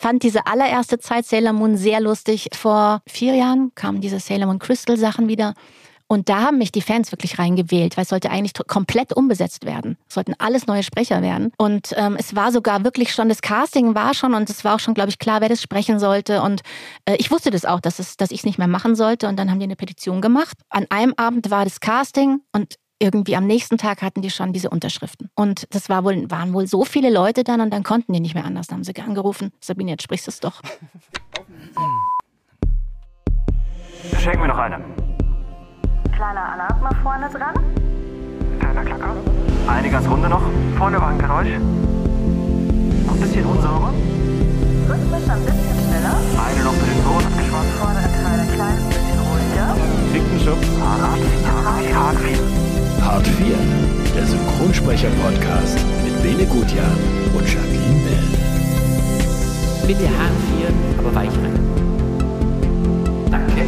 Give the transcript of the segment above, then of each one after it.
fand diese allererste Zeit Sailor Moon sehr lustig. Vor vier Jahren kamen diese Sailor Moon Crystal Sachen wieder. Und da haben mich die Fans wirklich reingewählt, weil es sollte eigentlich komplett umbesetzt werden. Es sollten alles neue Sprecher werden. Und ähm, es war sogar wirklich schon, das Casting war schon und es war auch schon, glaube ich, klar, wer das sprechen sollte. Und äh, ich wusste das auch, dass, es, dass ich es nicht mehr machen sollte. Und dann haben die eine Petition gemacht. An einem Abend war das Casting und irgendwie am nächsten Tag hatten die schon diese Unterschriften. Und das war wohl, waren wohl so viele Leute dann und dann konnten die nicht mehr anders. Dann haben sie angerufen, Sabine, jetzt sprichst du es doch. Schenk mir noch eine. Kleiner Alarm mal vorne dran. Kleiner Klacker. Eine ganz runde noch. Vorne war ein Geräusch. Noch ein bisschen unsauber. Rhythmisch ein bisschen schneller. Eine noch für den Boden abgeschwommen. Vordere Teil ein kleines bisschen ruhiger. Klickenschutz. Hart, hart, hart, viel. Hart 4, der Synchronsprecher-Podcast mit Bene Gutjahr und Jacqueline Bell. Bitte Hartvieren, aber weichrein. Danke.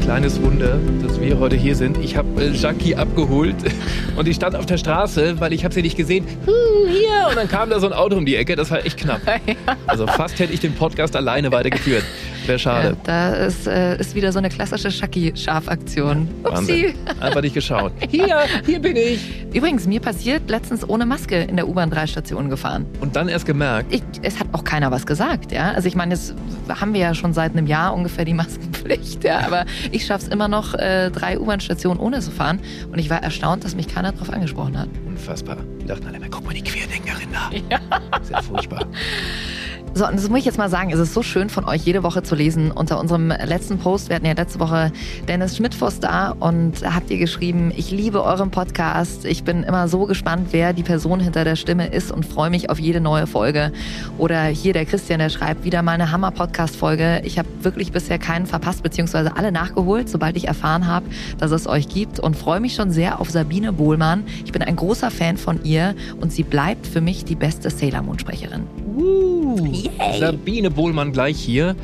Kleines Wunder, dass wir heute hier sind. Ich habe äh, Jackie abgeholt und ich stand auf der Straße, weil ich habe sie nicht gesehen. Huh, hier und dann kam da so ein Auto um die Ecke. Das war echt knapp. Also fast hätte ich den Podcast alleine weitergeführt. Wäre schade. Ja, da ist, äh, ist wieder so eine klassische Shaki-Schafaktion. Upsi. Wahnsinn. Einfach nicht geschaut. Hier, hier bin ich. Übrigens, mir passiert letztens ohne Maske in der U-Bahn drei Stationen gefahren. Und dann erst gemerkt. Ich, es hat auch keiner was gesagt, ja. Also ich meine, jetzt haben wir ja schon seit einem Jahr ungefähr die Maskenpflicht, ja. Aber ich schaffe es immer noch, äh, drei U-Bahn-Stationen ohne zu fahren. Und ich war erstaunt, dass mich keiner darauf angesprochen hat. Unfassbar. Die dachten alle, guck mal die Querdenkerin da. Ja. Sehr furchtbar. So, und das muss ich jetzt mal sagen, es ist so schön von euch jede Woche zu lesen. Unter unserem letzten Post, wir hatten ja letzte Woche Dennis Schmidtfoss da und habt ihr geschrieben, ich liebe euren Podcast. Ich bin immer so gespannt, wer die Person hinter der Stimme ist und freue mich auf jede neue Folge. Oder hier der Christian, der schreibt, wieder mal eine Hammer-Podcast-Folge. Ich habe wirklich bisher keinen verpasst, beziehungsweise alle nachgeholt, sobald ich erfahren habe, dass es euch gibt und freue mich schon sehr auf Sabine Bohlmann. Ich bin ein großer Fan von ihr und sie bleibt für mich die beste Sailor Moon-Sprecherin. Uh, Sabine Bohlmann gleich hier.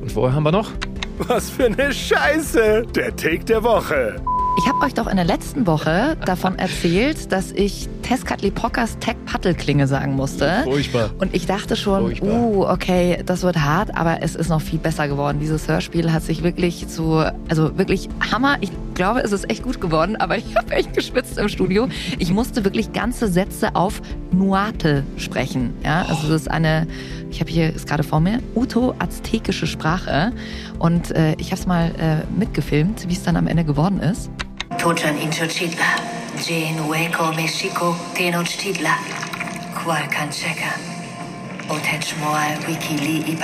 Und vorher haben wir noch. Was für eine Scheiße! Der Take der Woche. Ich habe euch doch in der letzten Woche davon erzählt, dass ich Teskatli Pockers Tech Paddle-Klinge sagen musste. Furchtbar. Und ich dachte schon, Furchtbar. uh, okay, das wird hart, aber es ist noch viel besser geworden. Dieses Hörspiel hat sich wirklich zu, also wirklich Hammer. Ich glaube, es ist echt gut geworden, aber ich habe echt geschwitzt im Studio. Ich musste wirklich ganze Sätze auf Nuate sprechen. Ja, also das ist eine, ich habe hier ist gerade vor mir, Uto-aztekische Sprache. Und äh, ich habe es mal äh, mitgefilmt, wie es dann am Ende geworden ist. Tochan Inchochitla, Mexico, Tenochtitla, Wikili.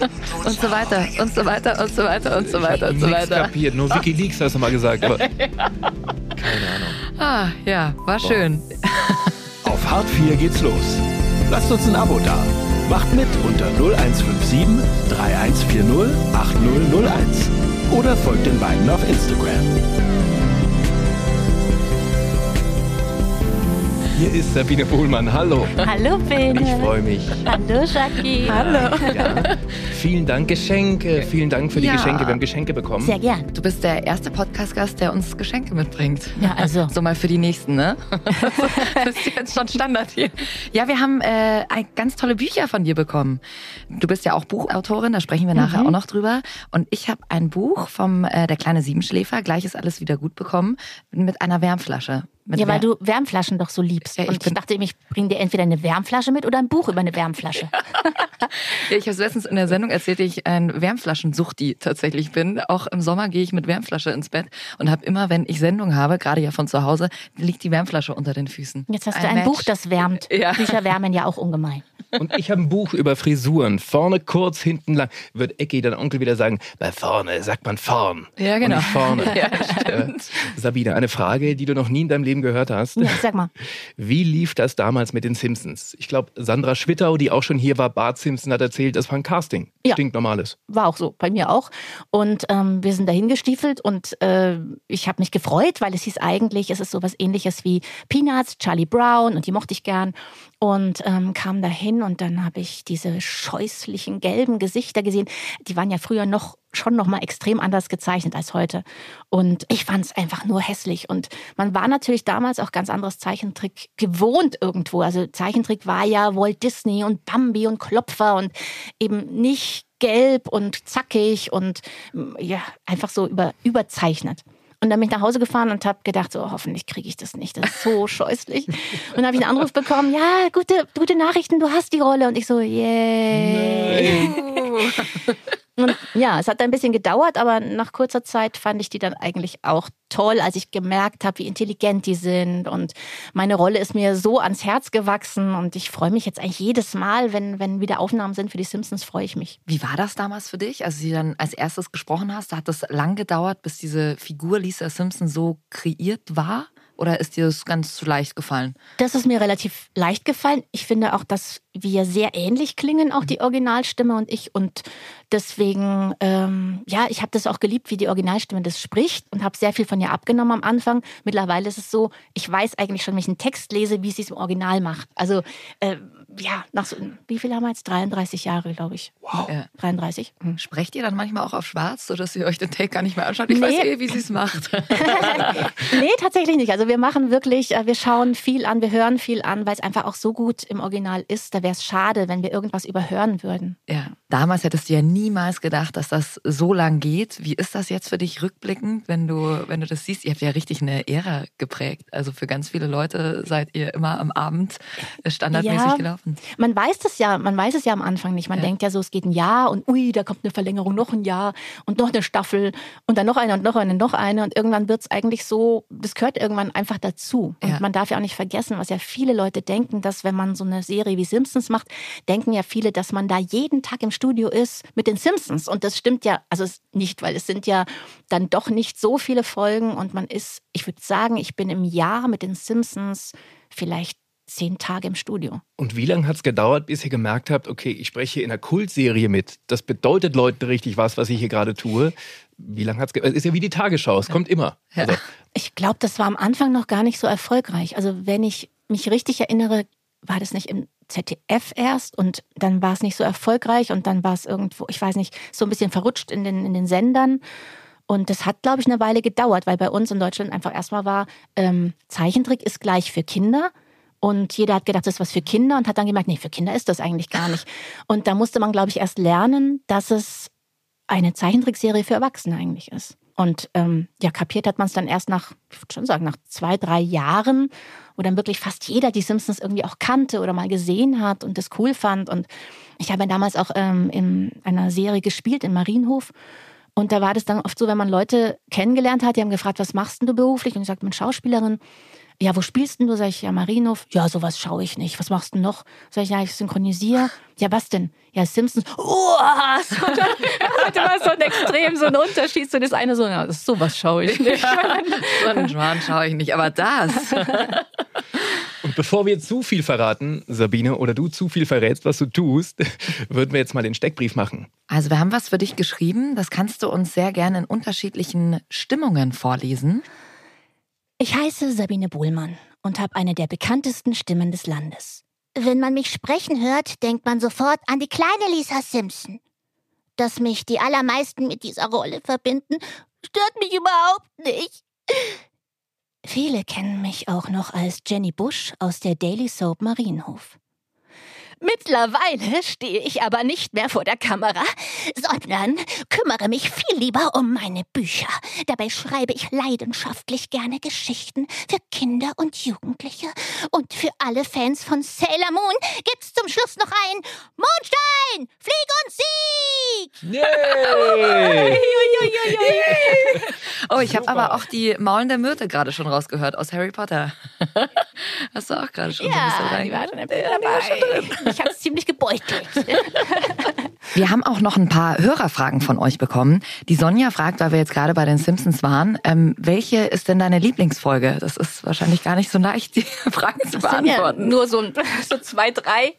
Und so weiter, und so weiter, und so weiter, und so weiter, und so weiter. kapiert. Nur Wikileaks hast du mal gesagt. Aber keine Ahnung. Ah, ja, war schön. Auf Hart 4 geht's los. Lasst uns ein Abo da. Macht mit unter 0157 3140 8001. Oder folgt den beiden auf Instagram. Hier ist Sabine Bohlmann. Hallo. Hallo Bene. Ich freue mich. Hallo Jackie. Hallo. Ja. Vielen Dank, Geschenke. Vielen Dank für die Ja. Geschenke. Wir haben Geschenke bekommen. Sehr gern. Du bist der erste Podcast-Gast, der uns Geschenke mitbringt. Ja, also. So mal für die nächsten, ne? Das ist jetzt schon Standard hier. Ja, wir haben äh, ganz tolle Bücher von dir bekommen. Du bist ja auch Buchautorin, da sprechen wir nachher auch noch drüber. Und ich habe ein Buch vom äh, Der kleine Siebenschläfer, gleich ist alles wieder gut bekommen, mit einer Wärmflasche. Mit Ja, weil du Wärmflaschen doch so liebst. Ja, ich und ich dachte, ich bringe dir entweder eine Wärmflasche mit oder ein Buch über eine Wärmflasche. Ja, ich habe letztens in der Sendung erzählt, ich ein Wärmflaschensuchti tatsächlich bin. Auch im Sommer gehe ich mit Wärmflasche ins Bett und habe immer, wenn ich Sendung habe, gerade ja von zu Hause, liegt die Wärmflasche unter den Füßen. Jetzt hast du Ein ein Match. Buch, das wärmt. Ja. Bücher wärmen ja auch ungemein. Und ich habe ein Buch über Frisuren. Vorne kurz, hinten lang. Wird Ecki, dein Onkel, wieder sagen, bei vorne sagt man vorn. Ja, genau. Vorne. Ja, Äh, Sabine, eine Frage, die du noch nie in deinem Leben gehört hast. Ja, sag mal. Wie lief das damals mit den Simpsons? Ich glaube, Sandra Schwittau, die auch schon hier war, Bart Simpson, hat erzählt, das war ein Casting. Ja. Stinknormales. War auch so, bei mir auch. Und ähm, wir sind dahin gestiefelt und äh, ich habe mich gefreut, weil es hieß eigentlich, es ist sowas ähnliches wie Peanuts, Charlie Brown und die mochte ich gern. Und ähm, kam dahin und dann habe ich diese scheußlichen gelben Gesichter gesehen. Die waren ja früher noch schon noch mal extrem anders gezeichnet als heute. Und ich fand es einfach nur hässlich. Und man war natürlich damals auch ganz anderes Zeichentrick gewohnt irgendwo. Also Zeichentrick war ja Walt Disney und Bambi und Klopfer und eben nicht gelb und zackig und ja, einfach so über, überzeichnet. Und dann bin ich nach Hause gefahren und habe gedacht, so hoffentlich kriege ich das nicht. Das ist so scheußlich. Und dann habe ich einen Anruf bekommen, ja, gute, gute Nachrichten, du hast die Rolle. Und ich so, yay. Und ja, es hat ein bisschen gedauert, aber nach kurzer Zeit fand ich die dann eigentlich auch toll, als ich gemerkt habe, wie intelligent die sind. Und meine Rolle ist mir so ans Herz gewachsen. Und ich freue mich jetzt eigentlich jedes Mal, wenn, wenn wieder Aufnahmen sind für die Simpsons, freue ich mich. Wie war das damals für dich, als du sie dann als erstes gesprochen hast? Hat das lang gedauert, bis diese Figur Lisa Simpson so kreiert war? Oder ist dir das ganz zu leicht gefallen? Das ist mir relativ leicht gefallen. Ich finde auch, dass wir sehr ähnlich klingen, auch die Originalstimme und ich. Und deswegen, ähm, ja, ich habe das auch geliebt, wie die Originalstimme das spricht und habe sehr viel von ihr abgenommen am Anfang. Mittlerweile ist es so, ich weiß eigentlich schon, wenn ich einen Text lese, wie sie es im Original macht. Also, äh, ja, nach so, wie viel haben wir jetzt? 33 Jahre, glaube ich. Wow. Ja. 33. Hm. Sprecht ihr dann manchmal auch auf Schwarz, sodass ihr euch den Take gar nicht mehr anschaut? Ich Nee. weiß eh, wie sie es macht. nee, tatsächlich nicht. Also wir machen wirklich, äh, wir schauen viel an, wir hören viel an, weil es einfach auch so gut im Original ist. Da wäre es schade, wenn wir irgendwas überhören würden. Ja, damals hättest du ja niemals gedacht, dass das so lang geht. Wie ist das jetzt für dich rückblickend, wenn du, wenn du das siehst? Ihr habt ja richtig eine Ära geprägt. Also für ganz viele Leute seid ihr immer am Abend standardmäßig Ja. gelaufen. Man weiß das ja, man weiß es ja am Anfang nicht. Man Ja. denkt ja so, es geht ein Jahr und ui, da kommt eine Verlängerung, noch ein Jahr und noch eine Staffel und dann noch eine und noch eine, noch eine und irgendwann wird es eigentlich so, das gehört irgendwann einfach dazu. Und Ja. man darf ja auch nicht vergessen, was ja viele Leute denken, dass wenn man so eine Serie wie Simpsons macht, denken ja viele, dass man da jeden Tag im Studio ist mit den Simpsons und das stimmt ja, also nicht, weil es sind ja dann doch nicht so viele Folgen und man ist, ich würde sagen, ich bin im Jahr mit den Simpsons vielleicht zehn Tage im Studio. Und wie lange hat es gedauert, bis ihr gemerkt habt, okay, ich spreche hier in einer Kultserie mit. Das bedeutet Leuten richtig was, was ich hier gerade tue. Wie lange hat es Es ist ja wie die Tagesschau, es kommt immer. Ja. Also, Ich glaube, das war am Anfang noch gar nicht so erfolgreich. Also wenn ich mich richtig erinnere, war das nicht im ZDF erst und dann war es nicht so erfolgreich und dann war es irgendwo, ich weiß nicht, so ein bisschen verrutscht in den, in den Sendern. Und das hat, glaube ich, eine Weile gedauert, weil bei uns in Deutschland einfach erstmal war, ähm, Zeichentrick ist gleich für Kinder. Und jeder hat gedacht, das ist was für Kinder und hat dann gemerkt, nee, für Kinder ist das eigentlich gar nicht. Und da musste man, glaube ich, erst lernen, dass es eine Zeichentrickserie für Erwachsene eigentlich ist. Und ähm, ja, kapiert hat man es dann erst nach, ich würde schon sagen, nach zwei, drei Jahren, wo dann wirklich fast jeder die Simpsons irgendwie auch kannte oder mal gesehen hat und das cool fand. Und ich habe ja damals auch ähm, in einer Serie gespielt, in Marienhof. Und da war das dann oft so, wenn man Leute kennengelernt hat, die haben gefragt, was machst denn du beruflich? Und ich sagte, ich bin Schauspielerin. Ja, wo spielst denn du? Sag ich, ja, Marienhof. Ja, sowas schaue ich nicht. Was machst du denn noch? Sag ich, ja, ich synchronisiere. Ja, was denn? Ja, Simpsons. Oh, so, da hatte man so ein extrem, so ein Unterschied. So das eine so, ja, das- sowas schaue ich nicht. So einen Schwan schaue ich nicht, aber das. und bevor wir zu viel verraten, Sabine, oder du zu viel verrätst, was du tust, würden wir jetzt mal den Steckbrief machen. Also wir haben was für dich geschrieben. Das kannst du uns sehr gerne in unterschiedlichen Stimmungen vorlesen. Ich heiße Sabine Bohlmann und habe eine der bekanntesten Stimmen des Landes. Wenn man mich sprechen hört, denkt man sofort an die kleine Lisa Simpson. Dass mich die allermeisten mit dieser Rolle verbinden, stört mich überhaupt nicht. Viele kennen mich auch noch als Jenny Bush aus der Daily Soap Marienhof. Mittlerweile stehe ich aber nicht mehr vor der Kamera, sondern kümmere mich viel lieber um meine Bücher. Dabei schreibe ich leidenschaftlich gerne Geschichten für Kinder und Jugendliche. Und für alle Fans von Sailor Moon gibt's zum Schluss noch ein Mondstein, Flieg und Sieg! Yay! Oh, ich habe aber auch die Maulen der Myrte gerade schon rausgehört aus Harry Potter. Hast du auch gerade schon so ein bisschen Ja, rein. die war schon ein bisschen dabei. Ich habe es ziemlich gebeutelt. Wir haben auch noch ein paar Hörerfragen von euch bekommen. Die Sonja fragt, weil wir jetzt gerade bei den Simpsons waren, ähm, welche ist denn deine Lieblingsfolge? Das ist wahrscheinlich gar nicht so leicht, die Fragen zu sind ja beantworten. nur so, so zwei, drei.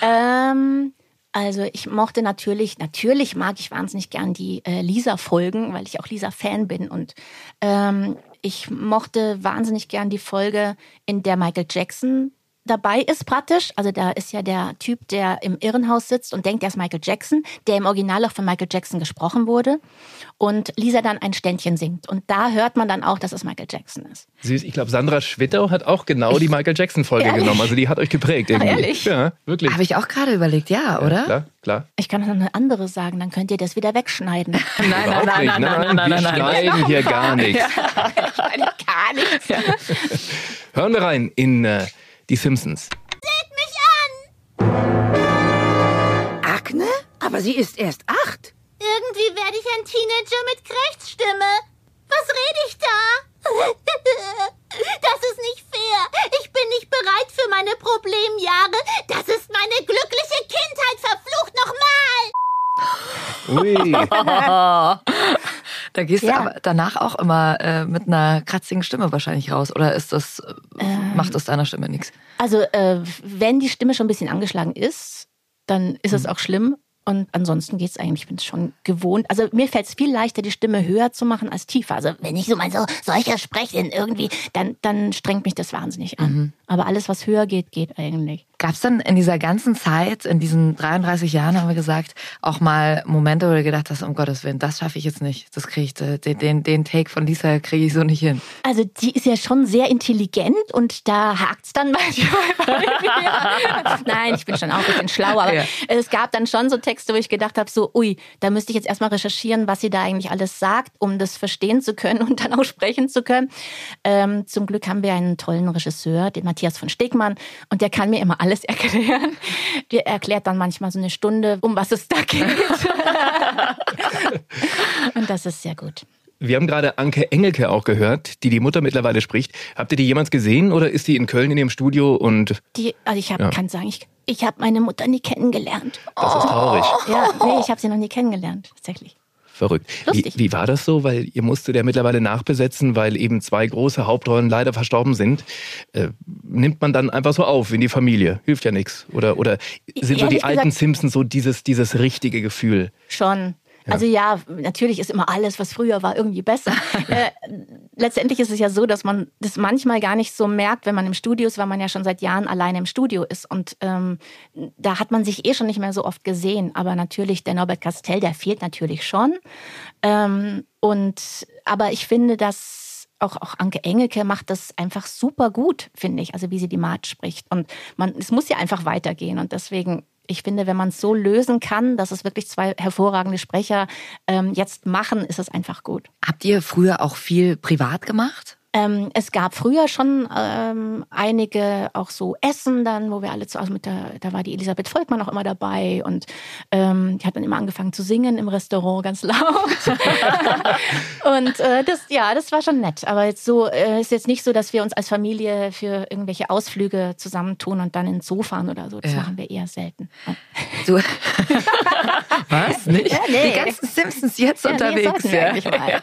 Ähm, also ich mochte natürlich, natürlich mag ich wahnsinnig gern die äh, Lisa-Folgen, weil ich auch Lisa-Fan bin. Und ähm, ich mochte wahnsinnig gern die Folge, in der Michael Jackson dabei ist praktisch, also da ist ja der Typ, der im Irrenhaus sitzt und denkt, er ist Michael Jackson, der im Original auch von Michael Jackson gesprochen wurde. Und Lisa dann ein Ständchen singt. Und da hört man dann auch, dass es Michael Jackson ist. Süß, ich glaube, Sandra Schwittau hat auch genau die Michael Jackson-Folge Ehrlich? genommen. Also die hat euch geprägt irgendwie. ehrlich? Ja, wirklich. Habe ich auch gerade überlegt, ja, oder? Klar, klar. Ich kann noch eine andere sagen, dann könnt ihr das wieder wegschneiden. Nein, nein, nein, nicht. nein, nein, nein, wir nein, nein. schneiden hier gar nichts. Gar nichts. Hören wir rein in äh, die Simpsons. Akne? Aber sie ist erst acht. Irgendwie werde ich ein Teenager mit Krechtsstimme. Was rede ich da? Das ist nicht fair. Ich bin nicht bereit für meine Problemjahre. Das ist meine glückliche Kindheit. Verflucht nochmal. Ui. Da gehst Ja. du aber danach auch immer äh, mit einer kratzigen Stimme wahrscheinlich raus. Oder ist das, äh, macht das deiner Stimme nichts? Also, äh, wenn die Stimme schon ein bisschen angeschlagen ist, dann ist es auch schlimm. Und ansonsten geht's eigentlich, ich bin es schon gewohnt. Also mir fällt es viel leichter, die Stimme höher zu machen als tiefer. Also wenn ich so mal so solcher spreche irgendwie, dann, dann strengt mich das wahnsinnig an. Aber alles, was höher geht, geht eigentlich. Gab es denn in dieser ganzen Zeit, in diesen 33 Jahren, haben wir gesagt, auch mal Momente, wo du gedacht hast, um Gottes Willen, das schaffe ich jetzt nicht. Das kriege ich, den, den, den Take von Lisa kriege ich so nicht hin. Also die ist ja schon sehr intelligent und da hakt's dann manchmal. Nein, ich bin schon auch ein bisschen schlau, aber Ja. es gab dann schon so Texte, wo ich gedacht habe, so, ui, da müsste ich jetzt erstmal recherchieren, was sie da eigentlich alles sagt, um das verstehen zu können und dann auch sprechen zu können. Ähm, zum Glück haben wir einen tollen Regisseur, den Matthias von Stegmann, und der kann mir immer alles erklären. Der erklärt dann manchmal so eine Stunde, um was es da geht. und das ist sehr gut. Wir haben gerade Anke Engelke auch gehört, die die Mutter mittlerweile spricht. Habt ihr die jemals gesehen oder ist die in Köln in dem Studio und Die, also ich hab, Ja. kann sagen, ich, ich habe meine Mutter nie kennengelernt. das ist traurig? Ja, nee, ich habe sie noch nie kennengelernt, tatsächlich. Verrückt. Wie, wie war das so? Weil ihr musstet ja mittlerweile nachbesetzen, weil eben zwei große Hauptrollen leider verstorben sind. Äh, nimmt man dann einfach so auf in die Familie? Hilft ja nichts. Oder, oder sind so die Ehrlich alten Simpsons so dieses, dieses richtige Gefühl? Schon. Also ja, natürlich ist immer alles, was früher war, irgendwie besser. äh, letztendlich ist es ja so, dass man das manchmal gar nicht so merkt, wenn man im Studio ist, weil man ja schon seit Jahren alleine im Studio ist. Und ähm, da hat man sich eh schon nicht mehr so oft gesehen. Aber natürlich, der Norbert Castell, der fehlt natürlich schon. Ähm, und aber ich finde, dass auch, auch Anke Engelke macht das einfach super gut, finde ich, also wie sie die March spricht. Und man, es muss ja einfach weitergehen. Und deswegen, ich finde, wenn man es so lösen kann, dass es wirklich zwei hervorragende Sprecher ähm, jetzt machen, ist es einfach gut. Habt ihr früher auch viel privat gemacht? Ähm, es gab früher schon ähm, einige auch so Essen dann, wo wir alle zu, also mit der, da war die Elisabeth Volkmann auch immer dabei und ähm, die hat dann immer angefangen zu singen im Restaurant ganz laut. und äh, das, ja, das war schon nett. Aber jetzt so äh, ist jetzt nicht so, dass wir uns als Familie für irgendwelche Ausflüge zusammentun und dann ins Zoo fahren oder so. Das Ja. machen wir eher selten. Du, was? Nicht? Ja, nee. Die ganzen Simpsons jetzt Ja, nee, unterwegs. wir eigentlich mal.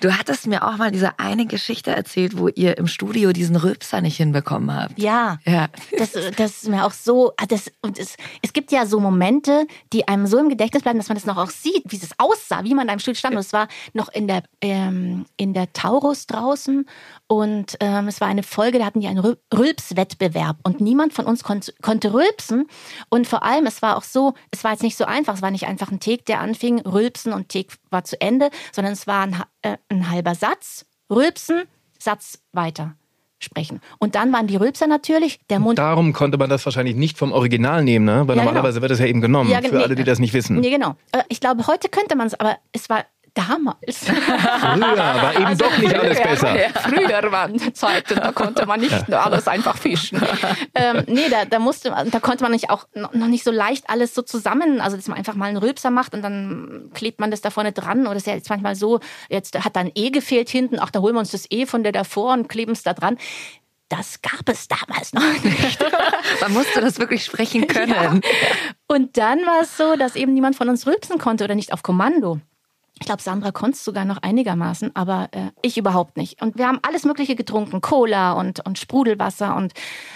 Du hattest mir auch mal diese eine Geschichte erzählt, wo ihr im Studio diesen Rülpser nicht hinbekommen habt. Ja. Ja. Das, das ist mir auch so. ah, Das, und es, es gibt ja so Momente, die einem so im Gedächtnis bleiben, dass man das noch auch sieht, wie es aussah, wie man da im Stuhl stand. Und es war noch in der, ähm, in der Taurus draußen. Und ähm, es war eine Folge, da hatten die einen Rül- Rülpswettbewerb. Und niemand von uns kon konnte rülpsen. Und vor allem, es war auch so, es war jetzt nicht so einfach. Es war nicht einfach ein Take, der anfing, rülpsen und Take war zu Ende, sondern es war ein, äh, ein halber Satz, rülpsen, Satz weiter sprechen. Und dann waren die Rülpser natürlich, der Mund Darum konnte man das wahrscheinlich nicht vom Original nehmen, ne? Weil Ja, genau. normalerweise wird das ja eben genommen. Ja, für nee, alle, die das nicht wissen. Nee, genau. Äh, Ich glaube, heute könnte man es, aber es war damals. Früher war eben Also doch nicht alles früher, besser. ja, Früher waren Zeiten, da konnte man nicht nur alles einfach fischen. ähm, nee, da, da musste, da konnte man nicht auch noch nicht so leicht alles so zusammen, also dass man einfach mal einen Rülpser macht und dann klebt man das da vorne dran. Oder ist ja jetzt manchmal so, jetzt hat da ein E gefehlt hinten, ach, da holen wir uns das E von der davor und kleben es da dran. Das gab es damals noch nicht. Man musste das wirklich sprechen können. Und dann war es so, dass eben niemand von uns rülpsen konnte oder nicht auf Kommando. Ich glaube, Sandra konnte sogar noch einigermaßen, aber äh, ich überhaupt nicht. Und wir haben alles Mögliche getrunken, Cola und, und Sprudelwasser und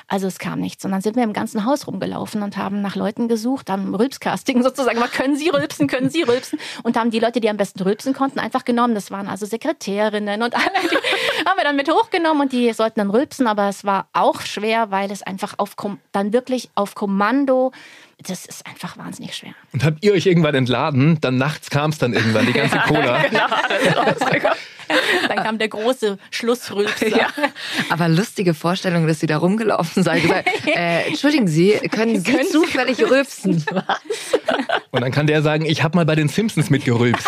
also es kam nichts. Und dann sind wir im ganzen Haus rumgelaufen und haben nach Leuten gesucht, haben Rülpscasting sozusagen, mal können Sie rülpsen, können Sie rülpsen und haben die Leute, die am besten rülpsen konnten, einfach genommen. Das waren also Sekretärinnen und alle, die haben wir dann mit hochgenommen und die sollten dann rülpsen, aber es war auch schwer, weil es einfach auf dann wirklich auf Kommando das ist einfach wahnsinnig schwer. Und habt ihr euch irgendwann entladen? Dann nachts kam es dann irgendwann, die ganze Cola. genau. Dann kam der große Schlussrülpser. Ja. Aber lustige Vorstellung, dass sie da rumgelaufen sei. Gesagt, äh, entschuldigen Sie, können Sie Können zufällig rülpsen? Und dann kann der sagen, ich habe mal bei den Simpsons mitgerülpst.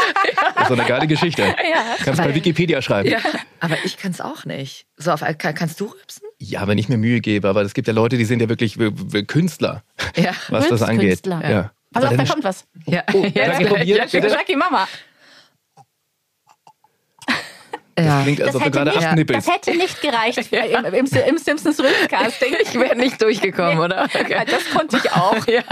Das ist so eine geile Geschichte. Kannst bei Weil- Wikipedia schreiben. Ja, aber ich kann es auch nicht. So auf, kann, kannst du rülpsen? Ja, wenn ich mir Mühe gebe, aber es gibt ja Leute, die sind ja wirklich Künstler, Ja. was das angeht. Rülpskünstler. Ja. Also Aber da kommt was. Ja, Oh, Jackie, probiert, bitte? Jackie, Mama. ja. Klingt, als Das ob du hätte, gerade nicht, acht nippelst. das hätte nicht gereicht im, im, im Simpsons Rülpscasting. Ich wäre nicht durchgekommen, oder? Ja, Das konnte ich auch. Ja.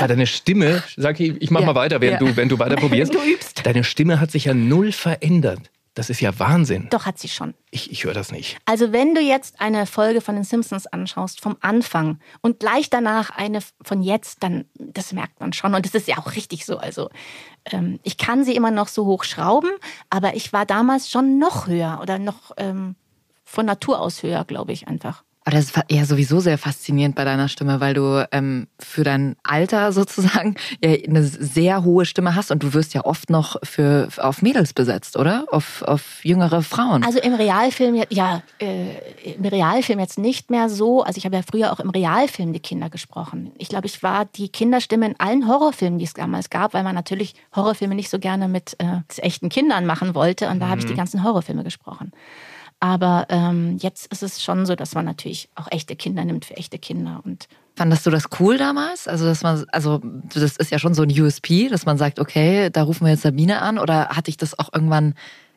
Ja, deine Stimme, sag ich, ich mach Ja. mal weiter, während, Ja. du, wenn du weiter probierst. Du übst. Deine Stimme hat sich ja null verändert. Das ist ja Wahnsinn. Doch, hat sie schon. Ich, ich höre das nicht. Also wenn du jetzt eine Folge von den Simpsons anschaust, vom Anfang und gleich danach eine von jetzt, dann, das merkt man schon. Und das ist ja auch richtig so. Also ähm, ich kann sie immer noch so hoch schrauben, aber ich war damals schon noch höher oder noch ähm, von Natur aus höher, glaube ich einfach. Aber das ist ja sowieso sehr faszinierend bei deiner Stimme, weil du ähm, für dein Alter sozusagen ja eine sehr hohe Stimme hast und du wirst ja oft noch für auf Mädels besetzt, oder? Auf, auf jüngere Frauen. Also im Realfilm, ja, äh, im Realfilm jetzt nicht mehr so. Also ich habe ja früher auch im Realfilm die Kinder gesprochen. Ich glaube, ich war die Kinderstimme in allen Horrorfilmen, die es damals gab, weil man natürlich Horrorfilme nicht so gerne mit äh, echten Kindern machen wollte. Und da habe ich die ganzen Horrorfilme gesprochen. Aber ähm, jetzt ist es schon so, dass man natürlich auch echte Kinder nimmt für echte Kinder. Und Fandest du das cool damals? Also, dass man, also das ist ja schon so ein USP, dass man sagt, okay, da rufen wir jetzt Sabine an, oder hat dich das auch irgendwann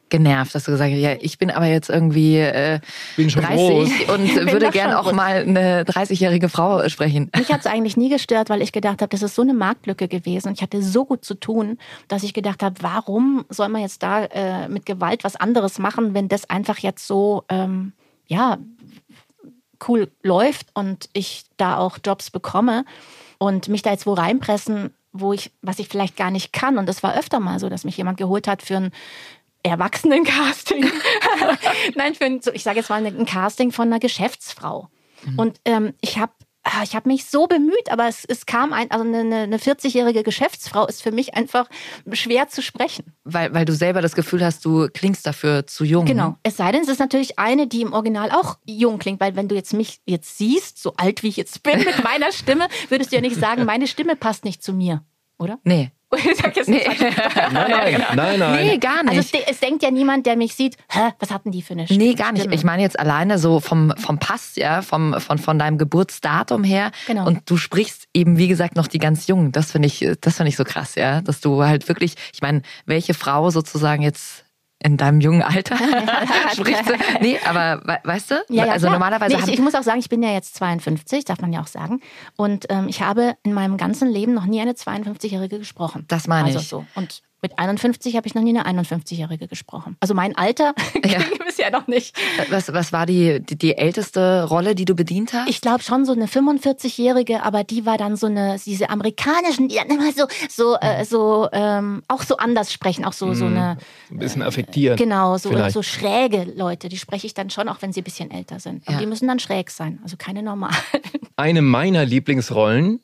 genervt, dass du gesagt hast, ja, ich bin aber jetzt irgendwie äh, Bin schon 30 und bin würde gern auch groß. mal eine 30-jährige Frau sprechen. Mich hat es eigentlich nie gestört, weil ich gedacht habe, das ist so eine Marktlücke gewesen. Und ich hatte so gut zu tun, dass ich gedacht habe, warum soll man jetzt da äh, mit Gewalt was anderes machen, wenn das einfach jetzt so, ähm, ja, cool läuft und ich da auch Jobs bekomme und mich da jetzt wo reinpressen, wo ich, was ich vielleicht gar nicht kann. Und das war öfter mal so, dass mich jemand geholt hat für ein Erwachsenen-Casting. Nein, für ein, ich sage jetzt mal ein Casting von einer Geschäftsfrau. Und ähm, ich habe ich habe mich so bemüht, aber es, es kam ein, also eine, eine 40-jährige Geschäftsfrau ist für mich einfach schwer zu sprechen. Weil, weil du selber das Gefühl hast, du klingst dafür zu jung. Genau. Es sei denn, es ist natürlich eine, die im Original auch jung klingt, weil wenn du jetzt mich jetzt siehst, so alt wie ich jetzt bin mit meiner Stimme, würdest du ja nicht sagen, meine Stimme passt nicht zu mir, oder? Nee. Ich sag jetzt nicht, Nein, nein, nein, nein. Nee, gar nicht. Also es, de- es denkt ja niemand, der mich sieht, hä, was hatten die für eine Stimme? Nee, gar nicht. Ich meine jetzt alleine so vom, vom Pass, ja, vom, von, von deinem Geburtsdatum her. Genau. Und du sprichst eben, wie gesagt, noch die ganz Jungen. Das finde ich, das finde ich so krass, ja. Dass du halt wirklich, ich meine, welche Frau sozusagen jetzt in deinem jungen Alter spricht? Nee, aber we- weißt du? Ja, ja, also klar. normalerweise nee, ich, ich muss auch sagen, ich bin ja jetzt 52, darf man ja auch sagen. Und ähm, ich habe in meinem ganzen Leben noch nie eine 52-Jährige gesprochen. Das meine also ich. So. Und mit 51 habe ich noch nie eine 51-Jährige gesprochen. Also mein Alter Ja. kriege ich bisher noch nicht. was, was war die, die, die älteste Rolle, die du bedient hast? Ich glaube schon so eine 45-Jährige, aber die war dann so eine, diese amerikanischen, die dann immer so, so, äh, so, ähm, auch so anders sprechen, auch so, so eine, Ein bisschen affektiert. genau, so, so schräge Leute, die spreche ich dann schon, auch wenn sie ein bisschen älter sind. Und Ja. die müssen dann schräg sein, also keine normalen. Eine meiner Lieblingsrollen,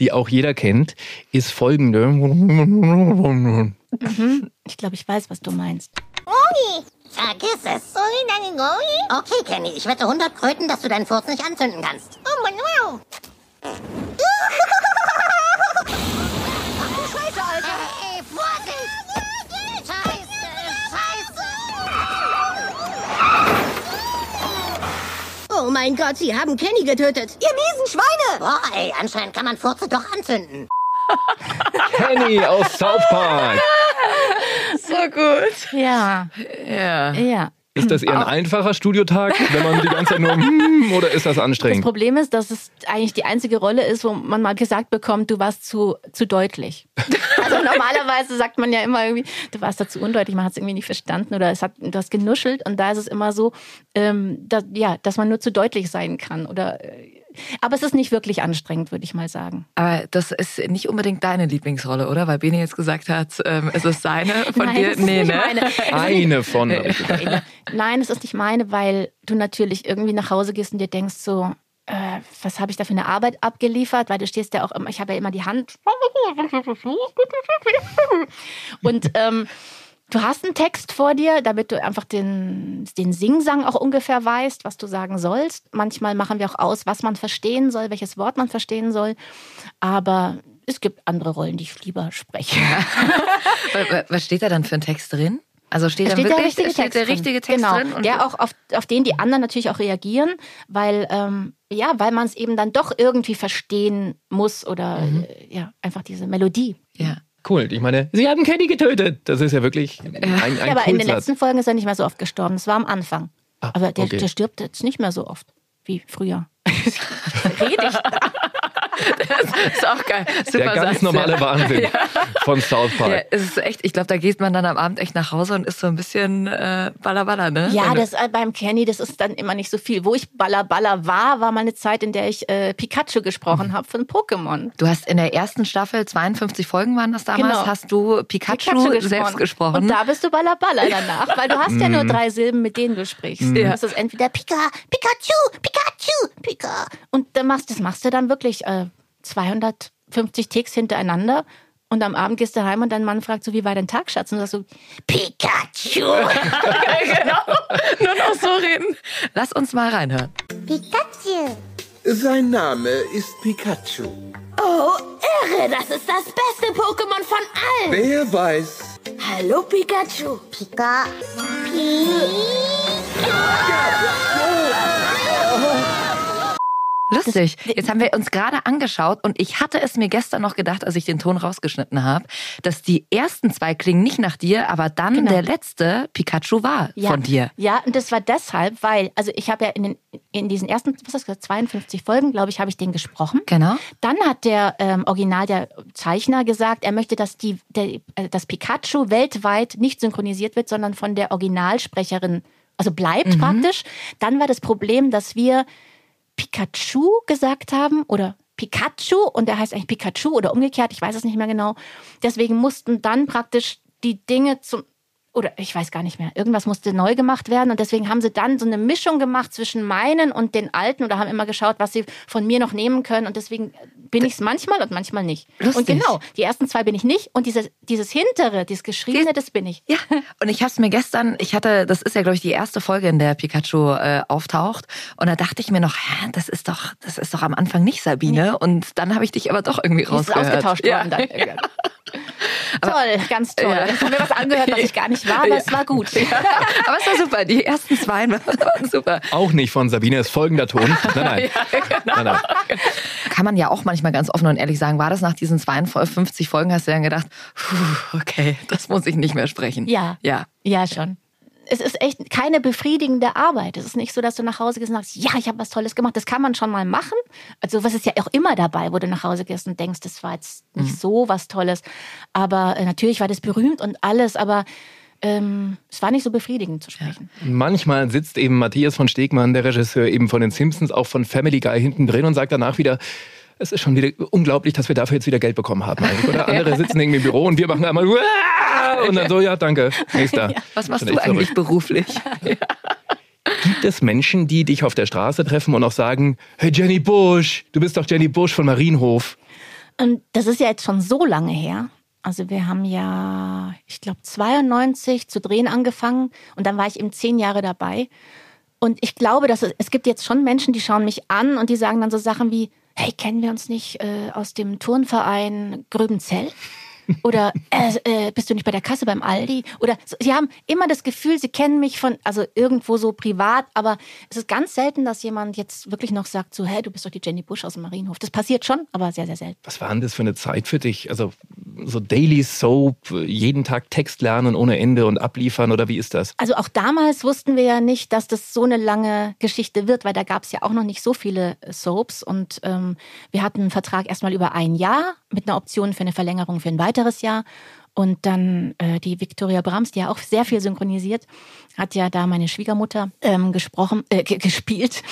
die auch jeder kennt, ist folgende. Ich glaube, ich weiß, was du meinst. Vergiss es. Okay, Kenny, ich wette 100 Kröten, dass du deinen Furz nicht anzünden kannst. Oh, Manuel. Scheiße, Alter. Hey, Vorsicht. Scheiße, scheiße. Oh mein Gott, Sie haben Kenny getötet. Ihr miesen Schweine! Boah, ey, anscheinend kann man Furze doch anzünden. Penny aus South Park. so gut. Ja, Ja. ja. Ist das eher ein einfacher Studiotag, wenn man die ganze Zeit nur hm, oder ist das Das anstrengend? Problem ist, dass es eigentlich die einzige Rolle ist, wo man mal gesagt bekommt, du warst zu, zu deutlich. Also normalerweise sagt man ja immer irgendwie, du warst da zu undeutlich, man hat es irgendwie nicht verstanden oder es hat, du hast genuschelt und da ist es immer so, ähm, dass, ja, dass man nur zu deutlich sein kann. Oder, äh, aber es ist nicht wirklich anstrengend, würde ich mal sagen. Aber das ist nicht unbedingt deine Lieblingsrolle, oder? Weil Beni jetzt gesagt hat, ähm, es ist seine von Nein, dir. nicht ne? Eine von. Nein, es ist nicht meine, weil du natürlich irgendwie nach Hause gehst und dir denkst so, äh, was habe ich da für eine Arbeit abgeliefert? Weil du stehst ja auch immer, ich habe ja immer die Hand. Und ähm, du hast einen Text vor dir, damit du einfach den, den Singsang auch ungefähr weißt, was du sagen sollst. Manchmal machen wir auch aus, was man verstehen soll, welches Wort man verstehen soll. Aber es gibt andere Rollen, die ich lieber spreche. Wa- wa- Was steht da dann für ein Text drin? Also steht, steht der wirklich richtige steht Text der drin. richtige Text genau. drin? Und der auch auf, auf den die anderen natürlich auch reagieren, weil ähm, ja, weil man es eben dann doch irgendwie verstehen muss oder äh, ja einfach diese Melodie. ja. Cool. Ich meine, sie haben Kenny getötet. Das ist ja wirklich ein, ein ja, aber in den Coolsatz. letzten Folgen ist er nicht mehr so oft gestorben. Das war am Anfang. Ah, aber der, okay. der stirbt jetzt nicht mehr so oft wie früher. Rede ich. Ist auch geil. Super Der ganz Satz, normale ja. Wahnsinn von South Ja, Park. es ist echt, ich glaube, da geht man dann am Abend echt nach Hause und ist so ein bisschen äh, baller baller, ne? Ja, das äh, beim Kenny, das ist dann immer nicht so viel. Wo ich Baller Baller war, war mal eine Zeit, in der ich äh, Pikachu gesprochen habe von Pokémon. Du hast in der ersten Staffel, 52 Folgen waren das damals, Genau. hast du Pikachu, selbst gesprochen. Und da bist du Baller Baller danach, weil du hast ja nur drei Silben, mit denen du sprichst. Du Ja. musst es entweder Pika, Pikachu, Pikachu, Pika. Und dann machst, das machst du dann wirklich äh, 250 Ticks hintereinander. Und am Abend gehst du heim und dein Mann fragt so, wie war dein Tag, Schatz? Und du sagst so, Pikachu. genau, nur noch so reden. Lass uns mal reinhören. Pikachu. Sein Name ist Pikachu. Oh, irre, das ist das beste Pokémon von allen. Wer weiß. Hallo, Pikachu. Pika. Lustig. Jetzt haben wir uns gerade angeschaut und ich hatte es mir gestern noch gedacht, als ich den Ton rausgeschnitten habe, dass die ersten zwei klingen nicht nach dir, aber dann Genau. der letzte Pikachu war von dir. Ja, und das war deshalb, weil, also ich habe ja in, den, in diesen ersten, was hast du gesagt, 52 Folgen, glaube ich, habe ich den gesprochen. Genau. Dann hat der ähm, Original, der Zeichner gesagt, er möchte, dass die, der, äh, das Pikachu weltweit nicht synchronisiert wird, sondern von der Originalsprecherin, also bleibt Mhm. praktisch. Dann war das Problem, dass wir Pikachu gesagt haben oder Pikachu und der heißt eigentlich Pikachu oder umgekehrt, ich weiß es nicht mehr genau. Deswegen mussten dann praktisch die Dinge zum oder ich weiß gar nicht mehr, irgendwas musste neu gemacht werden und deswegen haben sie dann so eine Mischung gemacht zwischen meinen und den alten oder haben immer geschaut, was sie von mir noch nehmen können und deswegen bin ich es manchmal und manchmal nicht. Lustig. Und genau, die ersten zwei bin ich nicht und dieses, dieses hintere, dieses geschriebene, das bin ich. Ja, und ich habe es mir gestern, ich hatte, das ist ja glaube ich die erste Folge, in der Pikachu äh, auftaucht, und da dachte ich mir noch, hä, das ist doch, das ist doch am Anfang nicht Sabine, und dann habe ich dich aber doch irgendwie Die ist rausgehört. ausgetauscht ja. worden dann. toll, ganz toll. Ja. Ich habe mir was angehört, was ich gar nicht war, aber Ja. es war gut. Aber es war super, die ersten zwei waren super. Auch nicht von Sabine, ist folgender Ton. Nein, nein. nein, nein. Kann man ja auch manchmal ganz offen und ehrlich sagen, war das nach diesen 52 Folgen, hast du dann gedacht, puh, okay, das muss ich nicht mehr sprechen. Ja. Ja. Ja, schon. Es ist echt keine befriedigende Arbeit. Es ist nicht so, dass du nach Hause gehst und sagst, ja, ich habe was Tolles gemacht. Das kann man schon mal machen. Also was ist ja auch immer dabei, wo du nach Hause gehst und denkst, das war jetzt nicht Mhm. so was Tolles. Aber äh, natürlich war das berühmt und alles, aber ähm, es war nicht so befriedigend zu sprechen. Manchmal sitzt eben Matthias von Stegmann, der Regisseur eben von den Simpsons, auch von Family Guy hinten drin und sagt danach wieder, es ist schon wieder unglaublich, dass wir dafür jetzt wieder Geld bekommen haben. Oder andere sitzen irgendwie im Büro und wir machen einmal "Uah!" und dann so, ja, danke, nächster. Was machst du eigentlich verrückt. beruflich? Gibt es Menschen, die dich auf der Straße treffen und auch sagen, hey Jenny Bush, du bist doch Jenny Bush von Marienhof. Und das ist ja jetzt schon so lange her. Also wir haben ja, ich glaube, 92 zu drehen angefangen und dann war ich eben zehn Jahre dabei. Und ich glaube, dass es, es gibt jetzt schon Menschen, die schauen mich an und die sagen dann so Sachen wie, hey, kennen wir uns nicht äh, aus dem Turnverein Gröbenzell? Oder äh, äh, bist du nicht bei der Kasse beim Aldi? Oder so, sie haben immer das Gefühl, sie kennen mich von, also irgendwo so privat, aber es ist ganz selten, dass jemand jetzt wirklich noch sagt, so, hey, du bist doch die Jenny Bush aus dem Marienhof. Das passiert schon, aber sehr, sehr selten. Was war denn das für eine Zeit für dich? Also so Daily Soap, jeden Tag Text lernen ohne Ende und abliefern oder wie ist das? Also auch damals wussten wir ja nicht, dass das so eine lange Geschichte wird, weil da gab es ja auch noch nicht so viele Soaps und ähm, wir hatten einen Vertrag erstmal über ein Jahr mit einer Option für eine Verlängerung für ein weiteres Jahr. Und dann äh, die Victoria Brahms, die ja auch sehr viel synchronisiert, hat ja da meine Schwiegermutter ähm, gesprochen, äh, gespielt.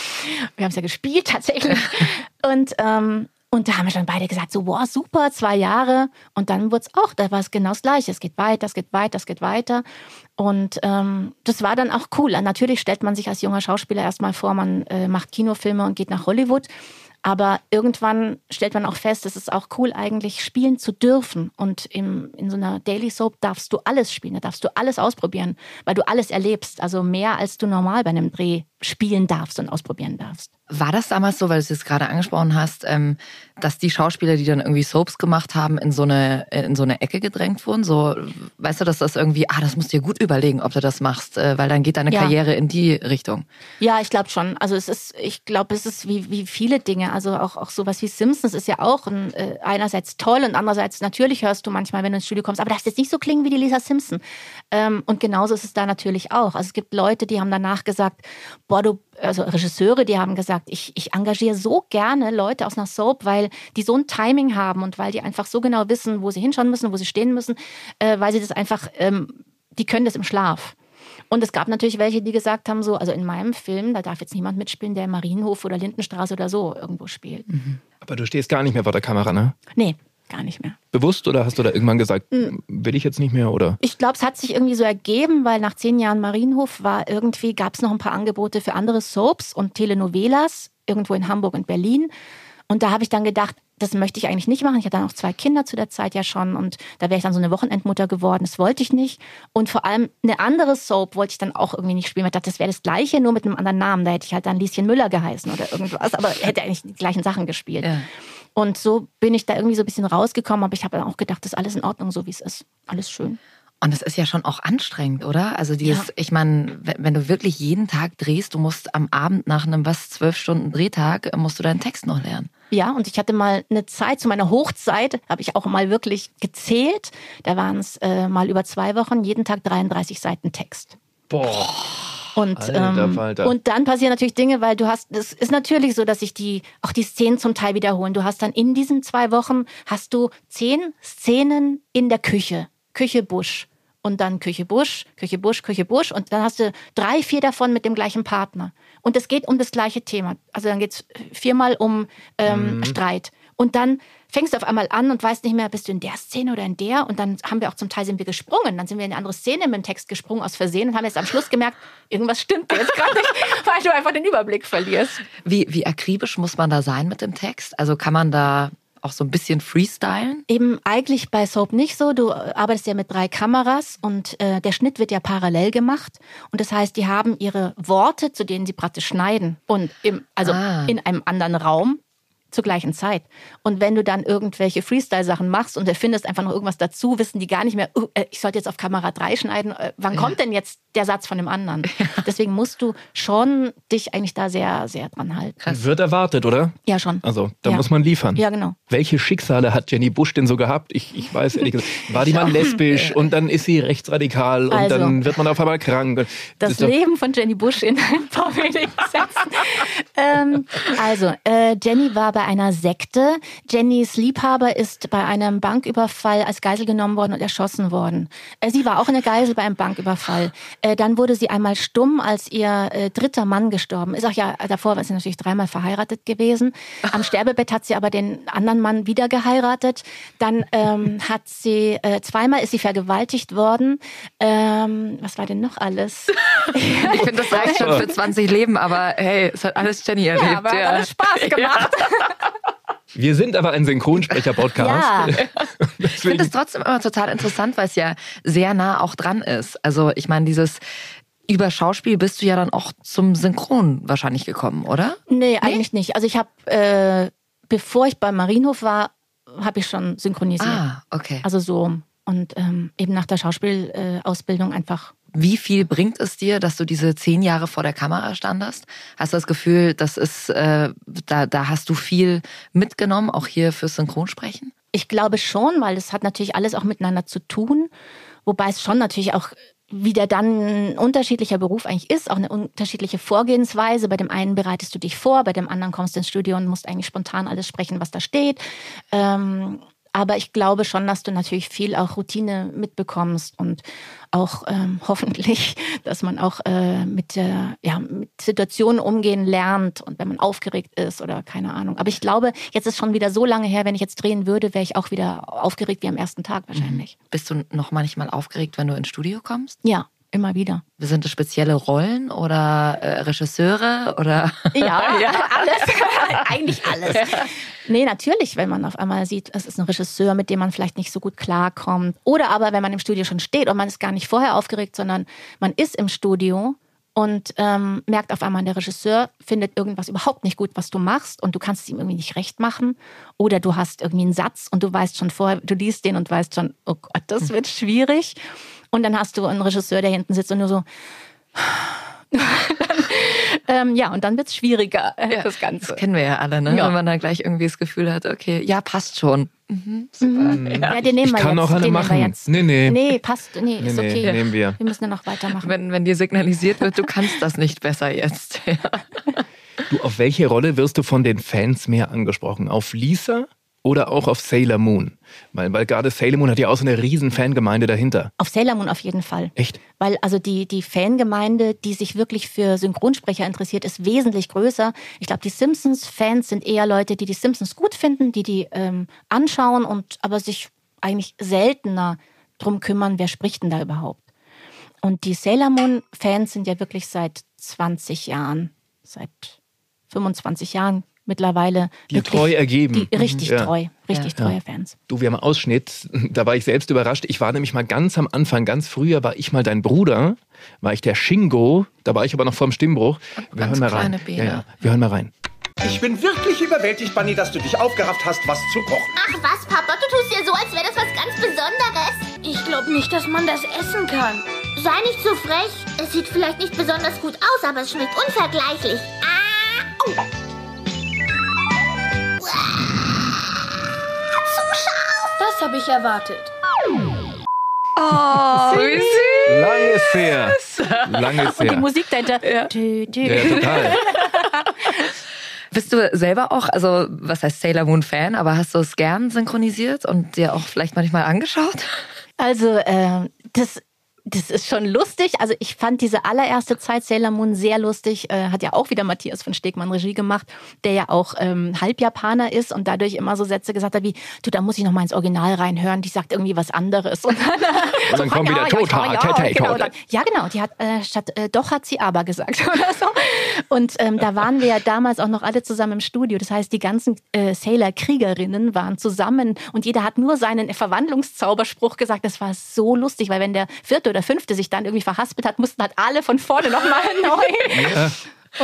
Wir haben es ja gespielt tatsächlich. Und ähm, und da haben wir schon beide gesagt, so, wow, super, zwei Jahre. Und dann wurde es auch, da war es genau das Gleiche. Es geht weiter, es geht weiter, es geht weiter. Und ähm, das war dann auch cool. Natürlich stellt man sich als junger Schauspieler erstmal vor, man äh, macht Kinofilme und geht nach Hollywood. Aber irgendwann stellt man auch fest, es ist auch cool, eigentlich spielen zu dürfen. Und im, in so einer Daily Soap darfst du alles spielen, da darfst du alles ausprobieren, weil du alles erlebst. Also mehr als du normal bei einem Dreh spielen darfst und ausprobieren darfst. War das damals so, weil du es jetzt gerade angesprochen hast, ähm, dass die Schauspieler, die dann irgendwie Soaps gemacht haben, in so eine in so eine Ecke gedrängt wurden? So, weißt du, dass das irgendwie, ah, das musst du dir gut überlegen, ob du das machst, äh, weil dann geht deine Ja. Karriere in die Richtung. Ja, ich glaube schon. Also es ist, ich glaube, es ist wie, wie viele Dinge. Also auch, auch sowas wie Simpsons ist ja auch ein, äh, einerseits toll und andererseits natürlich hörst du manchmal, wenn du ins Studio kommst, aber das jetzt nicht so klingen wie die Lisa Simpson. Ähm, und genauso ist es da natürlich auch. Also es gibt Leute, die haben danach gesagt, boah, du, also Regisseure, die haben gesagt, ich, ich engagiere so gerne Leute aus einer Soap, weil die so ein Timing haben und weil die einfach so genau wissen, wo sie hinschauen müssen, wo sie stehen müssen, äh, weil sie das einfach, ähm, die können das im Schlaf. Und es gab natürlich welche, die gesagt haben, so, also in meinem Film, da darf jetzt niemand mitspielen, der im Marienhof oder Lindenstraße oder so irgendwo spielt. Aber du stehst gar nicht mehr vor der Kamera, ne? Nee, gar nicht mehr. Bewusst oder hast du da irgendwann gesagt, Mhm. will ich jetzt nicht mehr oder? Ich glaube, es hat sich irgendwie so ergeben, weil nach zehn Jahren Marienhof war irgendwie, gab es noch ein paar Angebote für andere Soaps und Telenovelas, irgendwo in Hamburg und Berlin. Und da habe ich dann gedacht, das möchte ich eigentlich nicht machen. Ich hatte dann auch zwei Kinder zu der Zeit ja schon und da wäre ich dann so eine Wochenendmutter geworden. Das wollte ich nicht. Und vor allem eine andere Soap wollte ich dann auch irgendwie nicht spielen. Ich dachte, das wäre das Gleiche, nur mit einem anderen Namen. Da hätte ich halt dann Lieschen Müller geheißen oder irgendwas, aber hätte eigentlich die gleichen Sachen gespielt. Und so bin ich da irgendwie so ein bisschen rausgekommen, aber ich habe auch gedacht, das ist alles in Ordnung, so wie es ist. Alles schön. Und das ist ja schon auch anstrengend, oder? Also dieses, Ja. ich meine, wenn wenn du wirklich jeden Tag drehst, du musst am Abend nach einem was zwölf Stunden Drehtag äh, musst du deinen Text noch lernen. Ja, und ich hatte mal eine Zeit, zu meiner Hochzeit, habe ich auch mal wirklich gezählt. Da waren es äh, mal über zwei Wochen, jeden Tag 33 Seiten Text. Boah. Und, Alter ähm, Falter. und dann passieren natürlich Dinge, weil du hast, es ist natürlich so, dass sich die, auch die Szenen zum Teil wiederholen. Du hast dann in diesen zwei Wochen, hast du zehn Szenen in der Küche. Küche Busch. Und dann Küche Busch, Küche Busch, Küche Busch. Und dann hast du drei, vier davon mit dem gleichen Partner. Und es geht um das gleiche Thema. Also dann geht's viermal um ähm, Mhm. Streit. Und dann fängst du auf einmal an und weißt nicht mehr, bist du in der Szene oder in der. Und dann haben wir auch zum Teil sind wir gesprungen. Dann sind wir in eine andere Szene mit dem Text gesprungen aus Versehen und haben jetzt am Schluss gemerkt, irgendwas stimmt jetzt gerade nicht, weil du einfach den Überblick verlierst. Wie, wie akribisch muss man da sein mit dem Text? Also kann man da auch so ein bisschen freestylen? Eben eigentlich bei Soap nicht so. Du äh, arbeitest ja mit drei Kameras und äh, der Schnitt wird ja parallel gemacht. Und das heißt, die haben ihre Worte, zu denen sie praktisch schneiden. Und im, also Ah. in einem anderen Raum zur gleichen Zeit. Und wenn du dann irgendwelche Freestyle-Sachen machst und erfindest einfach noch irgendwas dazu, wissen die gar nicht mehr, "Oh, äh, ich sollte jetzt auf Kamera 3 schneiden. Äh, wann Ja. kommt denn jetzt der Satz von dem anderen? Deswegen musst du schon dich eigentlich da sehr, sehr dran halten. Wird erwartet, oder? Ja, schon. Also, da Ja. muss man liefern. Ja, genau. Welche Schicksale hat Jenny Bush denn so gehabt? Ich, ich weiß ehrlich gesagt, war die mal lesbisch und dann ist sie rechtsradikal und Also. dann wird man auf einmal krank. Das doch- Leben von Jenny Bush in ein paar wenigen Sätzen. ähm, also, äh, Jenny war bei einer Sekte. Jennys Liebhaber ist bei einem Banküberfall als Geisel genommen worden und erschossen worden. Äh, sie war auch eine Geisel bei einem Banküberfall. Äh, dann wurde sie einmal stumm, als ihr äh, dritter Mann gestorben ist. Ach ja, davor war sie natürlich dreimal verheiratet gewesen. Am Sterbebett hat sie aber den anderen Mann wieder geheiratet. Dann ähm, hat sie, äh, zweimal ist sie vergewaltigt worden. Ähm, was war denn noch alles? Ich finde, das reicht schon für 20 Leben, aber hey, es hat alles Jenny erlebt. Ja, aber hat alles Spaß gemacht. Wir sind aber ein Synchronsprecher-Podcast. Ja. Ich finde es trotzdem immer total interessant, weil es ja sehr nah auch dran ist. Also ich meine, dieses über Schauspiel bist du ja dann auch zum Synchron wahrscheinlich gekommen, oder? Nee, eigentlich nicht. Also ich habe, äh, bevor ich beim Marienhof war, habe ich schon synchronisiert. Ah, okay. Also so. Und ähm, eben nach der Schauspielausbildung einfach. Wie viel bringt es dir, dass du diese zehn Jahre vor der Kamera standest? Hast du das Gefühl, das ist, äh, da, da hast du viel mitgenommen, auch hier fürs Synchronsprechen? ich glaube schon, weil es hat natürlich alles auch miteinander zu tun. Wobei es schon natürlich auch wieder dann ein unterschiedlicher Beruf eigentlich ist, auch eine unterschiedliche Vorgehensweise. Bei dem einen bereitest du dich vor, bei dem anderen kommst du ins Studio und musst eigentlich spontan alles sprechen, was da steht. Ähm, aber ich glaube schon, dass du natürlich viel auch Routine mitbekommst und auch ähm, hoffentlich, dass man auch äh, mit, äh, ja, mit Situationen umgehen lernt und wenn man aufgeregt ist oder keine Ahnung. Aber ich glaube, jetzt ist schon wieder so lange her, wenn ich jetzt drehen würde, wäre ich auch wieder aufgeregt wie am ersten Tag wahrscheinlich. Bist du noch manchmal aufgeregt, wenn du ins Studio kommst? Ja, immer wieder. Sind es spezielle Rollen oder äh, Regisseure oder? Ja, alles. Eigentlich alles. Nee, natürlich, wenn man auf einmal sieht, es ist ein Regisseur, mit dem man vielleicht nicht so gut klarkommt. Oder aber, wenn man im Studio schon steht und man ist gar nicht vorher aufgeregt, sondern man ist im Studio und ähm, merkt auf einmal, der Regisseur findet irgendwas überhaupt nicht gut, was du machst und du kannst es ihm irgendwie nicht recht machen. Oder du hast irgendwie einen Satz und du weißt schon vorher, du liest den und weißt schon, oh Gott, das wird schwierig. Und dann hast du einen Regisseur, der hinten sitzt und nur so. ähm, ja, und dann wird's schwieriger, äh, das Ganze. Das kennen wir ja alle, ne? Ja. Wenn man dann gleich irgendwie das Gefühl hat, okay, ja, passt schon. Mhm, super. Mhm. Ja, den nehmen Ich wir kann jetzt. auch eine den machen. Nehmen wir jetzt. Nee, nee. Nee, passt. Nee, Nee, ist nee, okay. nehmen wir. Wir müssen ja noch weitermachen. Wenn, wenn dir signalisiert wird, du kannst das nicht besser jetzt. Ja. Du, auf welche Rolle wirst du von den Fans mehr angesprochen? Auf Lisa oder auch auf Sailor Moon? Weil, weil gerade Sailor Moon hat ja auch so eine riesen Fangemeinde dahinter. Auf Sailor Moon auf jeden Fall. Echt? Weil also die, die Fangemeinde, die sich wirklich für Synchronsprecher interessiert, ist wesentlich größer. Ich glaube, die Simpsons-Fans sind eher Leute, die die Simpsons gut finden, die die ähm, anschauen und aber sich eigentlich seltener drum kümmern, wer spricht denn da überhaupt. Und die Sailor Moon-Fans sind ja wirklich seit 20 Jahren, seit 25 Jahren mittlerweile. Die wirklich, treu ergeben. Die richtig Mhm, ja. treu, richtig Ja. treue Fans. Du, wir haben einen Ausschnitt, da war ich selbst überrascht. Ich war nämlich mal ganz am Anfang, ganz früher war ich mal dein Bruder, war ich der Shingo, da war ich aber noch vorm Stimmbruch. Wir ganz hören mal rein. Ja, ja, wir hören mal rein. Ich bin wirklich überwältigt, Bunny, dass du dich aufgerafft hast, was zu kochen. Ach was, Papa, du tust ja so, als wäre das was ganz Besonderes. Ich glaube nicht, dass man das essen kann. Sei nicht so frech. Es sieht vielleicht nicht besonders gut aus, aber es schmeckt unvergleichlich. Ah! Oh. Zu scharf. Das habe ich erwartet. Oh, wie süß. Lang ist her. Lang ist Und die her. Musik dahinter. Dü, dü. Ja, total. Bist du selber auch, also was heißt Sailor Moon Fan, aber hast du es gern synchronisiert und dir auch vielleicht manchmal angeschaut? Also, äh, das, das ist schon lustig. Also, ich fand diese allererste Zeit Sailor Moon sehr lustig. Äh, hat ja auch wieder Matthias von Stegmann Regie gemacht, der ja auch ähm, Halbjapaner ist und dadurch immer so Sätze gesagt hat wie, du, da muss ich noch mal ins Original reinhören, die sagt irgendwie was anderes. Und dann, Und dann kommt wieder Tota, Tete, genau, Tota. dann, ja, genau. Die hat äh, statt äh, doch hat sie aber gesagt oder so. Und ähm, da waren wir ja damals auch noch alle zusammen im Studio. Das heißt, die ganzen äh, Sailor-Kriegerinnen waren zusammen und jeder hat nur seinen Verwandlungszauberspruch gesagt. Das war so lustig, weil wenn der vierte oder fünfte sich dann irgendwie verhaspelt hat, mussten halt alle von vorne nochmal neu.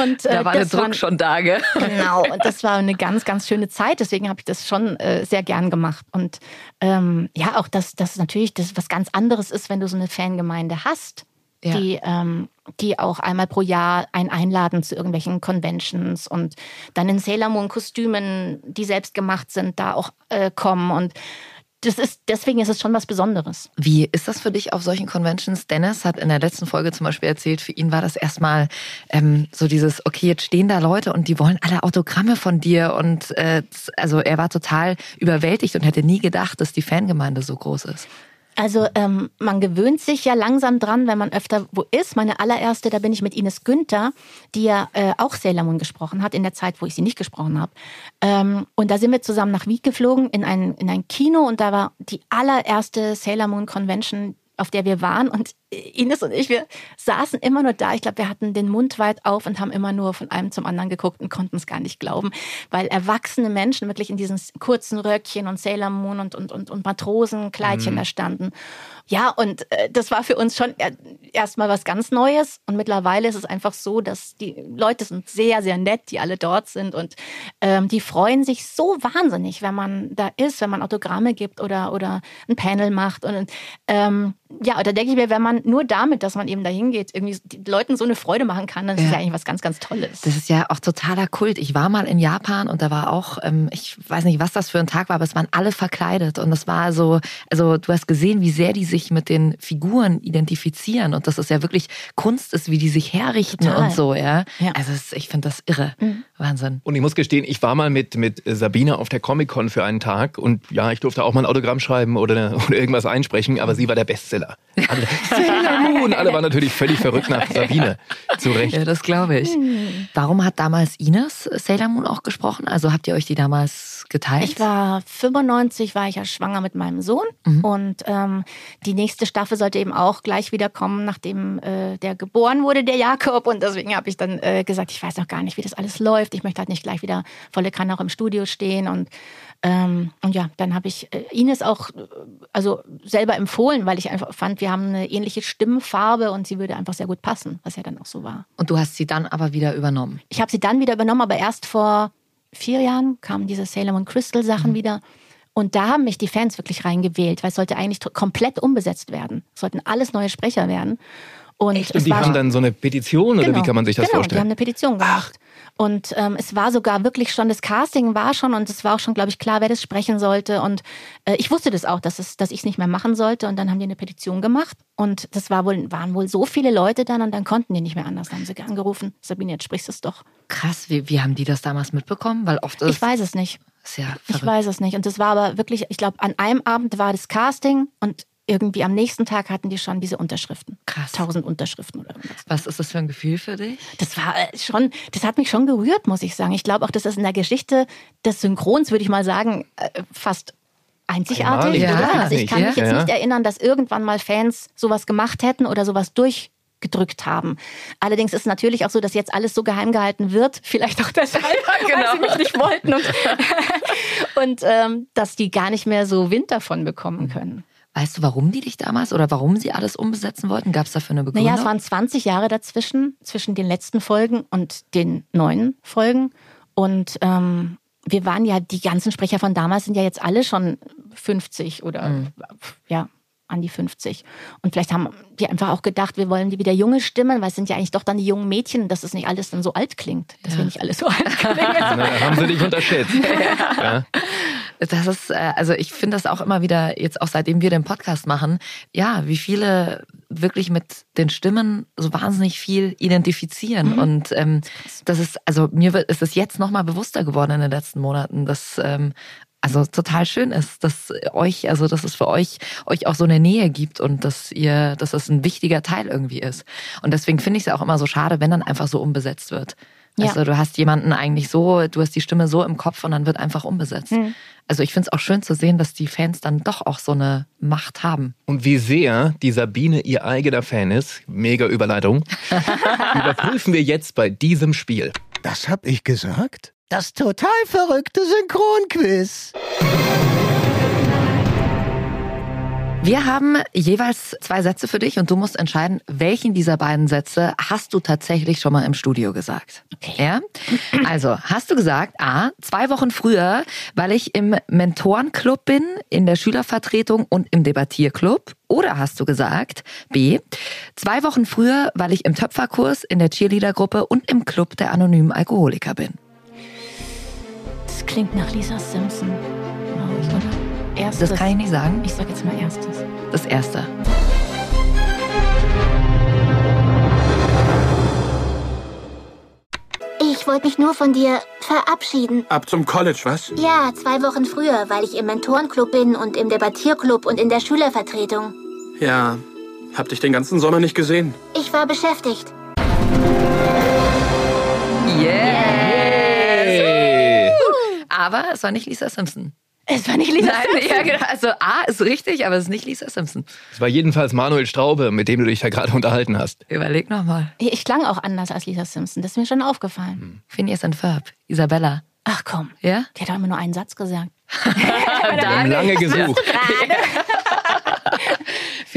Und, äh, Da war der Druck waren- schon da, gell? Genau, und das war eine ganz, ganz schöne Zeit. Deswegen habe ich das schon äh, sehr gern gemacht. Und ähm, ja, auch dass das natürlich das was ganz anderes ist, wenn du so eine Fangemeinde hast, Ja. die, ähm, die auch einmal pro Jahr einen einladen zu irgendwelchen Conventions und dann in Sailor Moon Kostümen, die selbst gemacht sind, da auch äh, kommen. Und das ist, deswegen ist es schon was Besonderes. Wie ist das für dich auf solchen Conventions? Dennis hat in der letzten Folge zum Beispiel erzählt, für ihn war das erstmal ähm, so dieses, okay, jetzt stehen da Leute und die wollen alle Autogramme von dir. Und äh, also er war total überwältigt und hätte nie gedacht, dass die Fangemeinde so groß ist. Also ähm, man gewöhnt sich ja langsam dran, wenn man öfter wo ist. Meine allererste, da bin ich mit Ines Günther, die ja äh, auch Sailor Moon gesprochen hat, in der Zeit, wo ich sie nicht gesprochen habe. Ähm, und da sind wir zusammen nach Wieg geflogen in ein, in ein Kino und da war die allererste Sailor Moon Convention, auf der wir waren. Und Ines und ich, wir saßen immer nur da. Ich glaube, wir hatten den Mund weit auf und haben immer nur von einem zum anderen geguckt und konnten es gar nicht glauben, weil erwachsene Menschen wirklich in diesen kurzen Röckchen und Sailor Moon und, und, und, und Matrosenkleidchen Mhm. da standen. Ja, und äh, das war für uns schon er- erstmal was ganz Neues. Und mittlerweile ist es einfach so, dass die Leute sind sehr, sehr nett, die alle dort sind. Und ähm, die freuen sich so wahnsinnig, wenn man da ist, wenn man Autogramme gibt oder, oder ein Panel macht. Und ähm, ja, da denke ich mir, wenn man nur damit, dass man eben dahin geht, irgendwie den Leuten so eine Freude machen kann, dann ist Ja. ja eigentlich was ganz, ganz Tolles. Das ist ja auch totaler Kult. Ich war mal in Japan und da war auch, ähm, ich weiß nicht, was das für ein Tag war, aber es waren alle verkleidet. Und es war so, also du hast gesehen, wie sehr die sich mit den Figuren identifizieren und dass es ja wirklich Kunst ist, wie die sich herrichten Total. und so, ja. Also es, ich finde das irre. Wahnsinn. Und ich muss gestehen, ich war mal mit, mit Sabine auf der Comic-Con für einen Tag und ja, ich durfte auch mal ein Autogramm schreiben oder, oder irgendwas einsprechen, aber sie war der Bestseller. Alle, Sailor Moon! Alle waren natürlich völlig verrückt nach Sabine. Zu Recht. Ja, das glaube ich. Warum hat damals Ines Sailor Moon auch gesprochen? Also habt ihr euch die damals geteilt? Ich war 95, war ich ja schwanger mit meinem Sohn und ähm, die nächste Staffel sollte eben auch gleich wieder kommen, nachdem äh, der geboren wurde, der Jakob. Und deswegen habe ich dann äh, gesagt, ich weiß noch gar nicht, wie das alles läuft. Ich möchte halt nicht gleich wieder volle Kanne auch im Studio stehen und ähm, und ja, dann habe ich äh, Ines auch äh, also selber empfohlen, weil ich einfach fand, wir haben eine ähnliche Stimmfarbe und sie würde einfach sehr gut passen, was ja dann auch so war. Und du hast sie dann aber wieder übernommen. Ich habe sie dann wieder übernommen, aber erst vor vier Jahren kamen diese Sailor Moon Crystal Sachen wieder. Und da haben mich die Fans wirklich reingewählt, weil es sollte eigentlich komplett umbesetzt werden. Es sollten alles neue Sprecher werden. Und Und die haben dann so eine Petition oder Genau, wie kann man sich das genau, die haben vorstellen? eine Petition gemacht. Und ähm, es war sogar wirklich schon, das Casting war schon und es war auch schon, glaube ich, klar, wer das sprechen sollte. Und äh, ich wusste das auch, dass, es, dass ich es nicht mehr machen sollte. Und dann haben die eine Petition gemacht. Und das war wohl, waren wohl so viele Leute dann und dann konnten die nicht mehr anders. Dann haben sie angerufen, Sabine, jetzt sprichst du es doch. Krass, wie, wie haben die das damals mitbekommen? Weil oft ist Ich weiß es nicht. ja Ich weiß es nicht. Und das war aber wirklich, ich glaube, an einem Abend war das Casting und irgendwie am nächsten Tag hatten die schon diese Unterschriften. Krass. Tausend Unterschriften oder irgendwas. Was ist das für ein Gefühl für dich? Das war äh, schon, das hat mich schon gerührt, muss ich sagen. Ich glaube auch, das ist in der Geschichte des Synchrons, würde ich mal sagen, äh, fast einzigartig. Oder? ja, also ich kann ja. mich jetzt Ja. nicht erinnern, dass irgendwann mal Fans sowas gemacht hätten oder sowas durchgedrückt haben. Allerdings ist natürlich auch so, dass jetzt alles so geheim gehalten wird, vielleicht auch deshalb, weil sie mich nicht wollten und, und ähm, dass die gar nicht mehr so Wind davon bekommen können. Weißt du, warum die dich damals oder warum sie alles umbesetzen wollten? Gab es dafür eine Begründung? Naja, es waren 20 Jahre dazwischen, zwischen den letzten Folgen und den neuen Folgen. Und ähm, wir waren ja, die ganzen Sprecher von damals sind ja jetzt alle schon 50 oder ja, an die 50. Und vielleicht haben die einfach auch gedacht, wir wollen die wieder junge Stimmen, weil es sind ja eigentlich doch dann die jungen Mädchen, dass es nicht alles dann so alt klingt. Dass wir nicht alles so alt klingen. Na, haben sie dich unterschätzt. ja. Das ist, äh, also ich finde das auch immer wieder, jetzt auch seitdem wir den Podcast machen, ja, wie viele wirklich mit den Stimmen so wahnsinnig viel identifizieren. Mhm. Und ähm, das ist, also mir wird, ist es jetzt nochmal bewusster geworden in den letzten Monaten, dass ähm, also total schön ist, dass euch, also dass es für euch euch auch so eine Nähe gibt und dass ihr, dass es ein wichtiger Teil irgendwie ist. Und deswegen finde ich es auch immer so schade, wenn dann einfach so umbesetzt wird. Ja. Also du hast jemanden eigentlich so, du hast die Stimme so im Kopf und dann wird einfach umbesetzt. Mhm. Also ich finde es auch schön zu sehen, dass die Fans dann doch auch so eine Macht haben. Und wie sehr die Sabine ihr eigener Fan ist, mega Überleitung, überprüfen wir jetzt bei diesem Spiel. Das hab ich gesagt? Das total verrückte Synchronquiz. Wir haben jeweils zwei Sätze für dich und du musst entscheiden, welchen dieser beiden Sätze hast du tatsächlich schon mal im Studio gesagt. Okay. Ja? Also, hast du gesagt, A, zwei Wochen früher, weil ich im Mentorenclub bin, in der Schülervertretung und im Debattierclub? Oder hast du gesagt, B, zwei Wochen früher, weil ich im Töpferkurs, in der Cheerleadergruppe und im Club der anonymen Alkoholiker bin? Das klingt nach Lisa Simpson, glaube ich, oder? Erstes. Das kann ich nicht sagen. Ich sag jetzt mal erstes. Das erste. Ich wollte mich nur von dir verabschieden. Ab zum College, was? Ja, zwei Wochen früher, weil ich im Mentorenclub bin und im Debattierclub und in der Schülervertretung. Ja, hab dich den ganzen Sommer nicht gesehen. Ich war beschäftigt. Yes! Aber es war nicht Lisa Simpson. Es war nicht Lisa Nein, Simpson. Ja, genau. Also A ist richtig, aber es ist nicht Lisa Simpson. Es war jedenfalls Manuel Straube, mit dem du dich da gerade unterhalten hast. Überleg nochmal. Ich klang auch anders als Lisa Simpson. Das ist mir schon aufgefallen. Phineas and Ferb. Isabella. Ach komm. Ja? Die hat doch immer nur einen Satz gesagt. Wir haben lange gesucht.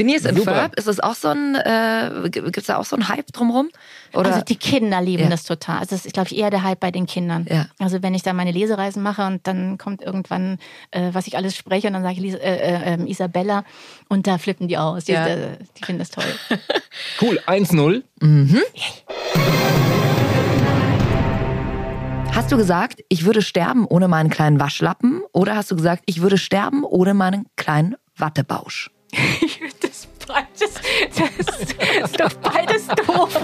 Phineas and Super. Ferb, ist es auch so ein, äh, gibt es da auch so einen Hype drumrum? Oder? Also die Kinder lieben Ja. das total. Also das ist, glaube ich, eher der Hype bei den Kindern. Ja. Also wenn ich da meine Lesereisen mache und dann kommt irgendwann, äh, was ich alles spreche und dann sage ich Lisa, äh, äh, ähm, Isabella und da flippen die aus. Die, Ja. äh, die finden das toll. Cool, 1-0. Hast du gesagt, ich würde sterben ohne meinen kleinen Waschlappen? Oder hast du gesagt, ich würde sterben ohne meinen kleinen Wattebausch? das, beides, das ist doch beides doof.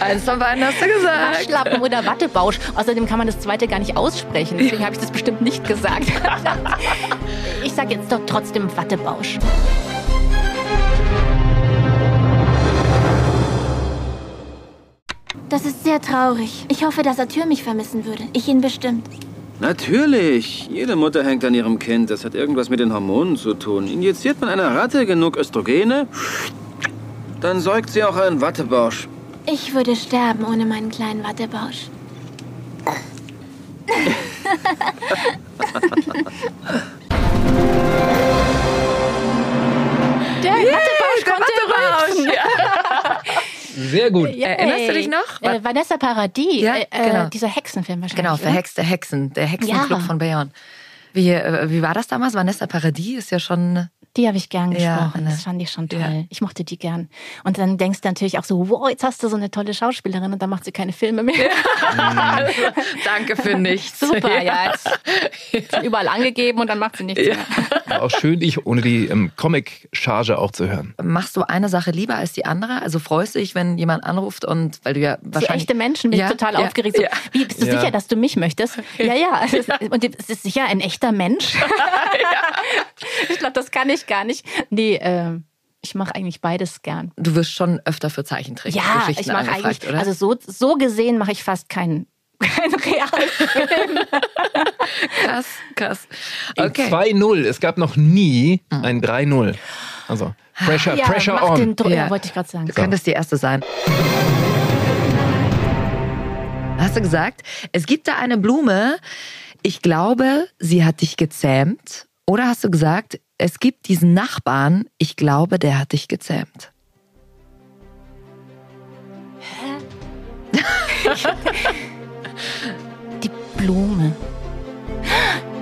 Eins von beiden hast du gesagt. Waschlappen oder Wattebausch. Außerdem kann man das zweite gar nicht aussprechen. Deswegen habe ich das bestimmt nicht gesagt. Ich sage jetzt doch trotzdem Wattebausch. Das ist sehr traurig. Ich hoffe, dass Arthur mich vermissen würde. Ich ihn bestimmt. Natürlich. Jede Mutter hängt an ihrem Kind. Das hat irgendwas mit den Hormonen zu tun. Injiziert man einer Ratte genug Östrogene, dann säugt sie auch einen Wattebausch. Ich würde sterben ohne meinen kleinen Wattebausch. Der Wattebausch konnte. Sehr gut. Erinnerst du dich noch? Äh, Vanessa Paradis, Ja, äh, genau. äh, dieser Hexenfilm wahrscheinlich. Genau, verhexte Hexen, der Hexenclub Ja. von Bayonne. Wie, äh, wie war das damals? Vanessa Paradis ist ja schon. Die habe ich gern Ja, gesprochen. ne. Das fand ich schon toll. Ich mochte die gern. Und dann denkst du natürlich auch so, wow, jetzt hast du so eine tolle Schauspielerin und dann macht sie keine Filme mehr. Danke für nichts. Super, ja. Schon überall angegeben und dann macht sie nichts mehr. War auch schön, dich ohne die ähm, Comic-Charge auch zu hören. Machst du eine Sache lieber als die andere? Also freust du dich, wenn jemand anruft und weil du ja So wahrscheinlich. echte Menschen bin Ja, ich total ja, aufgeregt. So, ja. Wie, bist du Ja. sicher, dass du mich möchtest? Ja, ja. Und es ist sicher ein echter Mensch. Ich glaube, das kann ich gar nicht. Nee, ähm, ich mache eigentlich beides gern. Du wirst schon öfter für Zeichentrick Ja, Geschichten ich mache eigentlich, oder? also so, so gesehen mache ich fast keinen kein Realfilm. krass, krass. In 2-0. Es gab noch nie ein 3-0. Also, Pressure, ja, Pressure mach on. Den Druck, ja. wollte ich gerade sagen. Du könntest die erste sein. Hast du gesagt, es gibt da eine Blume, ich glaube, sie hat dich gezähmt. Oder hast du gesagt, es gibt diesen Nachbarn, ich glaube, der hat dich gezähmt. Die Blume.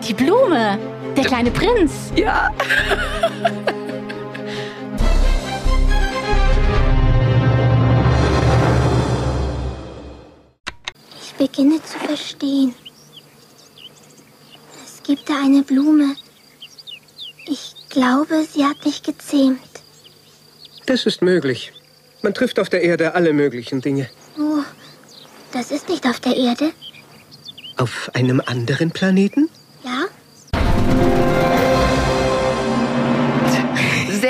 Die Blume. Der kleine Prinz. Ja. Ich beginne zu verstehen. Es gibt da eine Blume. Ich glaube, sie hat mich gezähmt. Das ist möglich. Man trifft auf der Erde alle möglichen Dinge. Oh, das ist nicht auf der Erde. Auf einem anderen Planeten? Ja?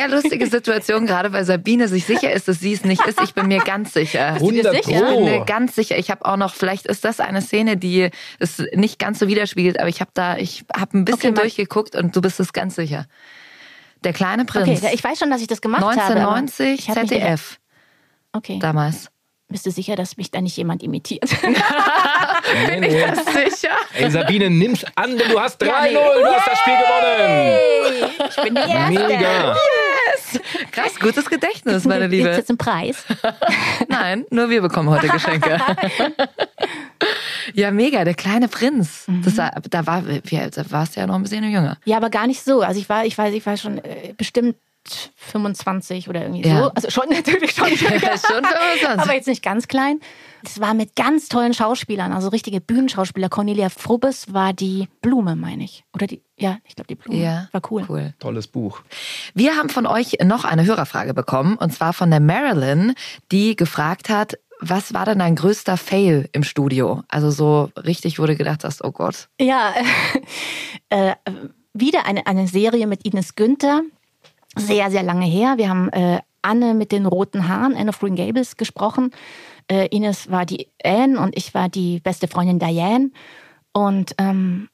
Sehr lustige Situation, gerade weil Sabine sich sicher ist, dass sie es nicht ist. Ich bin mir ganz sicher. Bist du dir 100 Ich bin mir ganz sicher. Ich habe auch noch, vielleicht ist das eine Szene, die es nicht ganz so widerspiegelt, aber ich habe da, ich habe ein bisschen Okay, durchgeguckt und du bist es ganz sicher. Der kleine Prinz. Okay, ich weiß schon, dass ich das gemacht habe. aber 1990 ich hab mich ZDF Okay. damals. Bist du sicher, dass mich da nicht jemand imitiert? Bin ich das sicher? Ey, Sabine, nimm's an, denn du hast 3-0. Ja, nee. Du hast das Spiel gewonnen. Hey, ich bin die Erste. Mega. Krass, gutes Gedächtnis, meine Liebe. jetzt einen Preis? Nein, nur wir bekommen heute Geschenke. ja, mega, der kleine Prinz. Das, war- da war, alt warst du ja noch ein bisschen jünger. Ja, aber gar nicht so. Also ich war, ich weiß, ich war schon äh, bestimmt 25 oder irgendwie Ja. so. Also schon natürlich schon. schon 25. aber jetzt nicht ganz klein. Es war mit ganz tollen Schauspielern, also richtige Bühnenschauspieler. Cornelia Frubbes war die Blume, meine ich. Oder die, ja, ich glaube die Blume. Ja, war cool. cool. Tolles Buch. Wir haben von euch noch eine Hörerfrage bekommen, und zwar von der Marilyn, die gefragt hat, was war denn dein größter Fail im Studio? Also so richtig, du gedacht hast, oh Gott. Ja, äh, äh, wieder eine, eine Serie mit Ines Günther. Sehr, sehr lange her. Wir haben äh, Anne mit den roten Haaren, Anne of Green Gables, gesprochen. Äh, Ines war die Anne und ich war die beste Freundin Diane. Und ähm,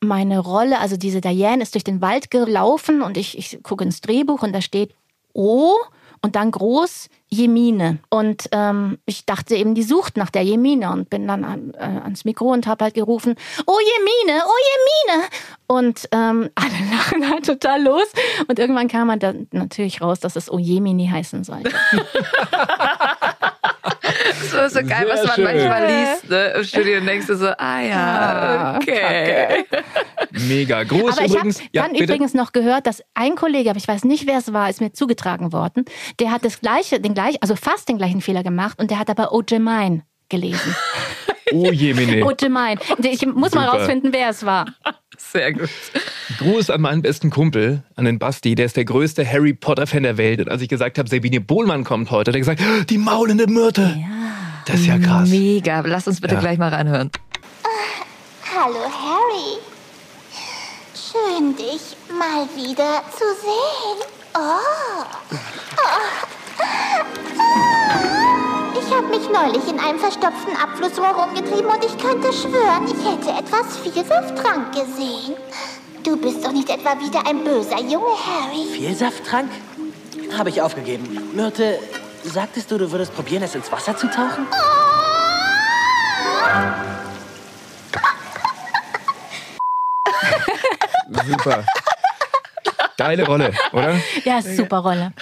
meine Rolle, also diese Diane ist durch den Wald gelaufen und ich, ich gucke ins Drehbuch und da steht O und dann groß Jemine. Und ähm, ich dachte eben, die sucht nach der Jemine und bin dann an, äh, ans Mikro und habe halt gerufen, oh Jemine, oh Jemine. Und ähm, alle lachen halt total los. Und irgendwann kam man dann natürlich raus, dass es Oh Jemini heißen sollte. So, so geil, Sehr was man schön. manchmal liest ne? im Studio und denkst du so, ah ja, okay. Mega. Groß Aber ich habe übrigens. ja, dann bitte. übrigens noch gehört, dass ein Kollege, aber ich weiß nicht, wer es war, ist mir zugetragen worden, der hat das gleiche, den gleich, also fast den gleichen Fehler gemacht und der hat aber Oh Jemine gelesen. Oh je, Mene. Oh Jemine. Ich muss mal Super. rausfinden, wer es war. Sehr gut. Gruß an meinen besten Kumpel, an den Basti, der ist der größte Harry Potter-Fan der Welt. Und als ich gesagt habe, Sabine Bohlmann kommt heute, hat er gesagt, die maulende Myrte. Das ist ja krass. Mega. Lass uns bitte Ja. gleich mal reinhören. Hallo Harry. Schön, dich mal wieder zu sehen. Oh. oh. Ich habe mich neulich in einem verstopften Abflussrohr rumgetrieben und ich könnte schwören, ich hätte etwas Vielsafttrank gesehen. Du bist doch nicht etwa wieder ein böser Junge, Harry. Vielsafttrank? Habe ich aufgegeben. Myrte, sagtest du, du würdest probieren, es ins Wasser zu tauchen? Super. Geile Rolle, oder? Ja, ist super Rolle.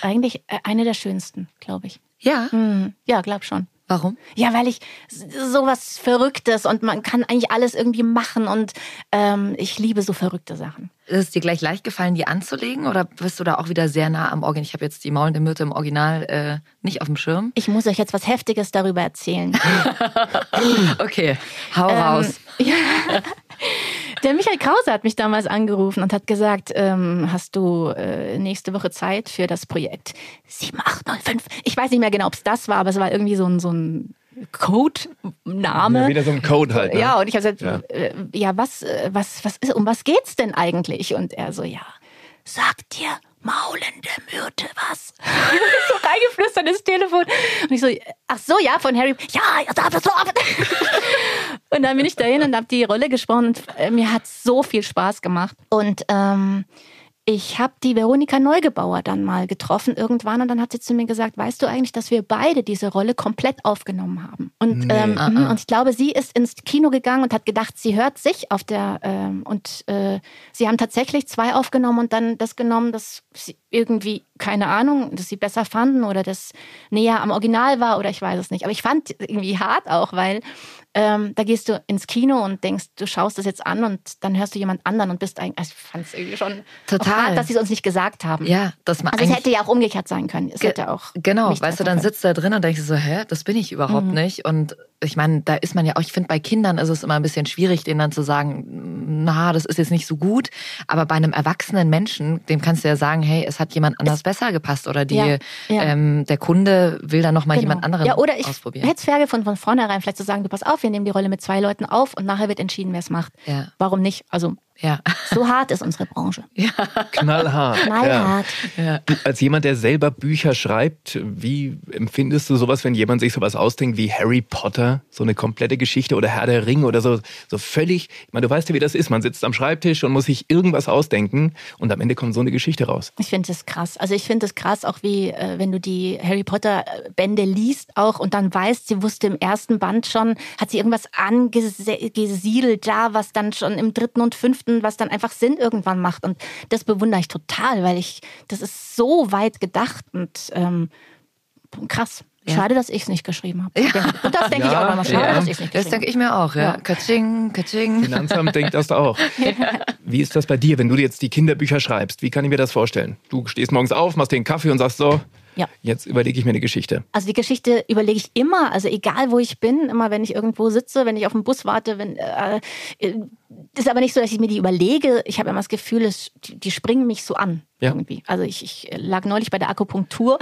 Eigentlich äh, eine der schönsten, glaube ich. Ja? Hm, ja, glaub schon. Warum? Ja, weil ich sowas Verrücktes und man kann eigentlich alles irgendwie machen und ähm, ich liebe so verrückte Sachen. Ist es dir gleich leicht gefallen, die anzulegen oder bist du da auch wieder sehr nah am Original? Ich habe jetzt die maulende Myrte im Original äh, nicht auf dem Schirm. Ich muss euch jetzt was Heftiges darüber erzählen. Okay, hau Ähm, raus. Ja. Der Michael Krause hat mich damals angerufen und hat gesagt, ähm, hast du äh, nächste Woche Zeit für das Projekt 7805? Ich weiß nicht mehr genau, ob es das war, aber es war irgendwie so ein, so ein Codename. Ja, wieder so ein Code halt. Ne? Ja, und ich habe gesagt, Ja. äh, ja was, äh, was, was ist, um was geht's denn eigentlich? Und er so, ja, sagt dir maulende Myrte was? so reingeflüstert ins Telefon. Und ich so, ach so, ja, von Harry. Ja, ja, da bist du. Und dann bin ich dahin und habe die Rolle gesprochen und äh, mir hat so viel Spaß gemacht. Und ähm, ich habe die Veronika Neugebauer dann mal getroffen irgendwann und dann hat sie zu mir gesagt, weißt du eigentlich, dass wir beide diese Rolle komplett aufgenommen haben? Und, Nee. ähm, mhm, ah. und ich glaube, sie ist ins Kino gegangen und hat gedacht, sie hört sich auf der ähm, und äh, sie haben tatsächlich zwei aufgenommen und dann das genommen, das sie irgendwie keine Ahnung, dass sie besser fanden oder das näher am Original war oder ich weiß es nicht. Aber ich fand irgendwie hart auch, weil ähm, da gehst du ins Kino und denkst, du schaust das jetzt an und dann hörst du jemand anderen und bist eigentlich, also ich fand es irgendwie schon Total. Hart, dass sie es uns nicht gesagt haben. Ja, dass man Also es hätte ja auch umgekehrt sein können. Es hätte auch Genau, weißt du, dann sitzt da drin und denkst du so, hä, das bin ich überhaupt Mhm. nicht. Und ich meine, da ist man ja auch, ich finde, bei Kindern ist es immer ein bisschen schwierig, denen dann zu sagen, na, das ist jetzt nicht so gut. Aber bei einem erwachsenen Menschen, dem kannst du ja sagen, hey, es hat jemand anders besser gepasst oder die, Ja, ja. Ähm, der Kunde will dann nochmal jemand anderen Ja, oder ich ausprobieren. hätte es fair gefunden, von vornherein vielleicht zu sagen, du pass auf, wir nehmen die Rolle mit zwei Leuten auf und nachher wird entschieden, wer es macht. Ja. Warum nicht? Also ja. so hart ist unsere Branche. Knallhart. Knallhart. Ja. Als jemand, der selber Bücher schreibt, wie empfindest du sowas, wenn jemand sich sowas ausdenkt wie Harry Potter, so eine komplette Geschichte oder Herr der Ring oder so, so völlig, ich meine, du weißt ja, wie das ist. Man sitzt am Schreibtisch und muss sich irgendwas ausdenken und am Ende kommt so eine Geschichte raus. Ich finde das krass. Also ich finde es krass, auch wie äh, wenn du die Harry Potter äh, Bände liest auch und dann weißt, sie wusste im ersten Band schon, hat sie irgendwas angesiedelt da, was dann schon im dritten und fünften, was dann einfach Sinn irgendwann macht. Und das bewundere ich total, weil ich, das ist so weit gedacht und ähm, krass. Ja. Schade, dass ich es nicht geschrieben habe. Und das denke ich auch nochmal. Schade, ja. dass ich es nicht Das geschrieben denke ich mir auch, ja. Ja. Katsching, katsching. Finanzamt denkt das auch. Wie ist das bei dir, wenn du jetzt die Kinderbücher schreibst? Wie kann ich mir das vorstellen? Du stehst morgens auf, machst dir einen Kaffee und sagst so, Ja. jetzt überlege ich mir eine Geschichte. Also die Geschichte überlege ich immer, also egal wo ich bin, immer wenn ich irgendwo sitze, wenn ich auf dem Bus warte, wenn äh, äh, ist aber nicht so, dass ich mir die überlege. Ich habe immer das Gefühl, es, die, die springen mich so an. Ja. Irgendwie. Also ich, ich lag neulich bei der Akupunktur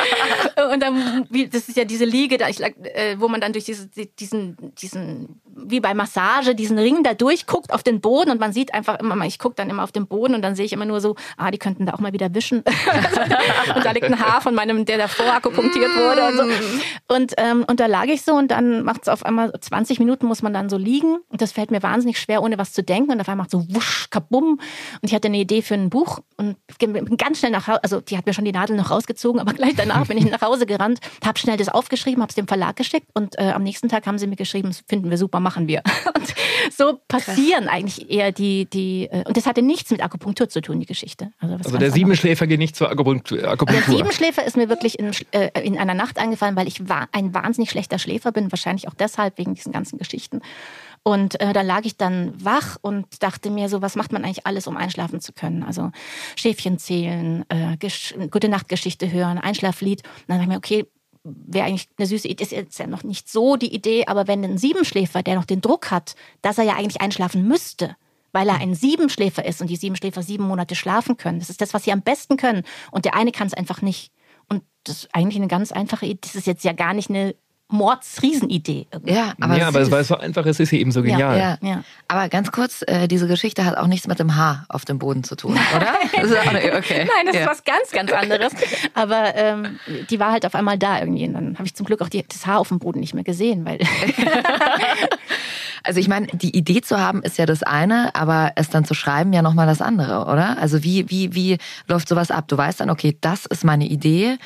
und dann, wie, das ist ja diese Liege, da ich lag, äh, wo man dann durch diese, diesen, diesen wie bei Massage diesen Ring da durchguckt auf den Boden und man sieht einfach immer, ich gucke dann immer auf den Boden und dann sehe ich immer nur so, ah, die könnten da auch mal wieder wischen. und da liegt ein Haar von meinem, der davor akupunktiert wurde und so. Und, ähm, und da lag ich so und dann macht es auf einmal 20 Minuten muss man dann so liegen und das fällt mir wahnsinnig schwer, ohne was zu denken und auf einmal macht so wusch, kabum und ich hatte eine Idee für ein Buch und bin ganz schnell nach Hause, also die hat mir schon die Nadel noch rausgezogen, aber gleich danach bin ich nach Hause gerannt, habe schnell das aufgeschrieben, habe es dem Verlag geschickt und äh, am nächsten Tag haben sie mir geschrieben, das finden wir super, machen wir. Und so passieren Krass. eigentlich eher die, die, äh, und das hatte nichts mit Akupunktur zu tun, die Geschichte. Also, also der Siebenschläfer geht nicht zur Akupunktur. Der Siebenschläfer ist mir wirklich in, äh, in einer Nacht eingefallen, weil ich war ein wahnsinnig schlechter Schläfer bin, wahrscheinlich auch deshalb wegen diesen ganzen Geschichten. Und äh, da lag ich dann wach und dachte mir so, was macht man eigentlich alles, um einschlafen zu können? Also Schäfchen zählen, äh, gute Nachtgeschichte hören, Einschlaflied. Und dann dachte ich mir, okay, wäre eigentlich eine süße Idee, ist jetzt ja noch nicht so die Idee, aber wenn ein Siebenschläfer, der noch den Druck hat, dass er ja eigentlich einschlafen müsste, weil er ein Siebenschläfer ist und die Siebenschläfer sieben Monate schlafen können. Das ist das, was sie am besten können. Und der eine kann es einfach nicht. Und das ist eigentlich eine ganz einfache Idee. Das ist jetzt ja gar nicht eine Mordsriesenidee. Ja, aber, ja, aber es war so einfach, es ist eben so genial. Ja, ja. Aber ganz kurz, äh, diese Geschichte hat auch nichts mit dem Haar auf dem Boden zu tun, oder? das okay. Nein, das ja. ist was ganz, ganz anderes. Aber ähm, die war halt auf einmal da irgendwie. Und dann habe ich zum Glück auch die, das Haar auf dem Boden nicht mehr gesehen, weil. also ich meine, die Idee zu haben ist ja das eine, aber es dann zu schreiben ja nochmal das andere, oder? Also wie, wie, wie läuft sowas ab? Du weißt dann, okay, das ist meine Idee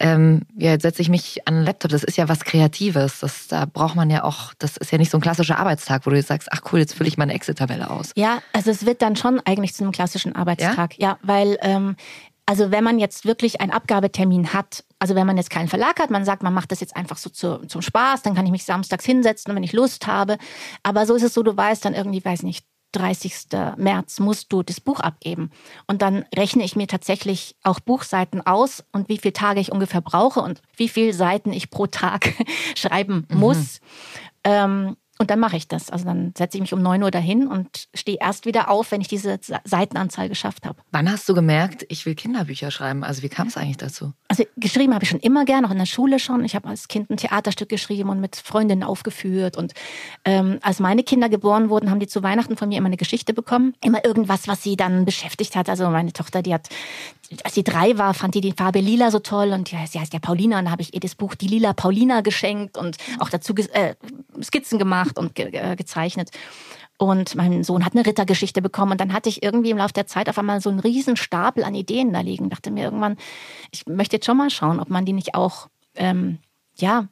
ähm, ja, jetzt setze ich mich an den Laptop. Das ist ja was Kreatives. Das, da braucht man ja auch, das ist ja nicht so ein klassischer Arbeitstag, wo du jetzt sagst, ach cool, jetzt fülle ich meine Excel-Tabelle aus. Ja, also es wird dann schon eigentlich zu einem klassischen Arbeitstag. Ja, ja weil ähm, also wenn man jetzt wirklich einen Abgabetermin hat, also wenn man jetzt keinen Verlag hat, man sagt, man macht das jetzt einfach so zu, zum Spaß, dann kann ich mich samstags hinsetzen, wenn ich Lust habe. Aber so ist es so, du weißt dann irgendwie, weiß nicht, 30. März musst du das Buch abgeben. Und dann rechne ich mir tatsächlich auch Buchseiten aus und wie viele Tage ich ungefähr brauche und wie viele Seiten ich pro Tag schreiben mhm. muss. Mhm. Ähm, und dann mache ich das. Also dann setze ich mich um 9 Uhr dahin und stehe erst wieder auf, wenn ich diese Seitenanzahl geschafft habe. Wann hast du gemerkt, ich will Kinderbücher schreiben? Also wie kam es eigentlich dazu? Also geschrieben habe ich schon immer gern, auch in der Schule schon. Ich habe als Kind ein Theaterstück geschrieben und mit Freundinnen aufgeführt. Und ähm, als meine Kinder geboren wurden, haben die zu Weihnachten von mir immer eine Geschichte bekommen. Immer irgendwas, was sie dann beschäftigt hat. Also meine Tochter, die hat als sie drei war, fand die die Farbe lila so toll und ja, sie heißt ja Paulina und da habe ich ihr das Buch Die Lila Paulina geschenkt und auch dazu äh, Skizzen gemacht und ge äh, gezeichnet. Und mein Sohn hat eine Rittergeschichte bekommen und dann hatte ich irgendwie im Laufe der Zeit auf einmal so einen riesen Stapel an Ideen da liegen. Dachte mir irgendwann, ich möchte jetzt schon mal schauen, ob man die nicht auch ähm, ja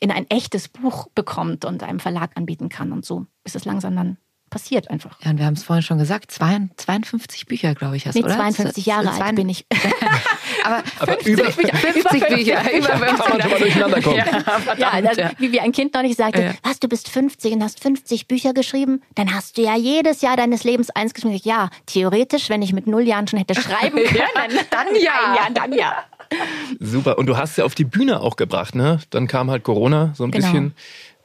in ein echtes Buch bekommt und einem Verlag anbieten kann. Und so ist es langsam dann passiert einfach. Ja, und wir haben es vorhin schon gesagt, 52 Bücher, glaube ich, hast nee, oder? 52 Jahre alt bin ich. aber, aber 50 über, Bücher, 50 Bücher, über 50 Kann man schon mal durcheinander kommen. Ja, ja, das, ja. Wie, wie ein Kind neulich sagte, ja. was, du bist 50 und hast 50 Bücher geschrieben? Dann hast du ja jedes Jahr deines Lebens eins geschrieben. Ja, theoretisch, wenn ich mit null Jahren schon hätte schreiben können, dann ja. ja, dann ja. Super. Und du hast ja auf die Bühne auch gebracht, ne? Dann kam halt Corona so ein genau. bisschen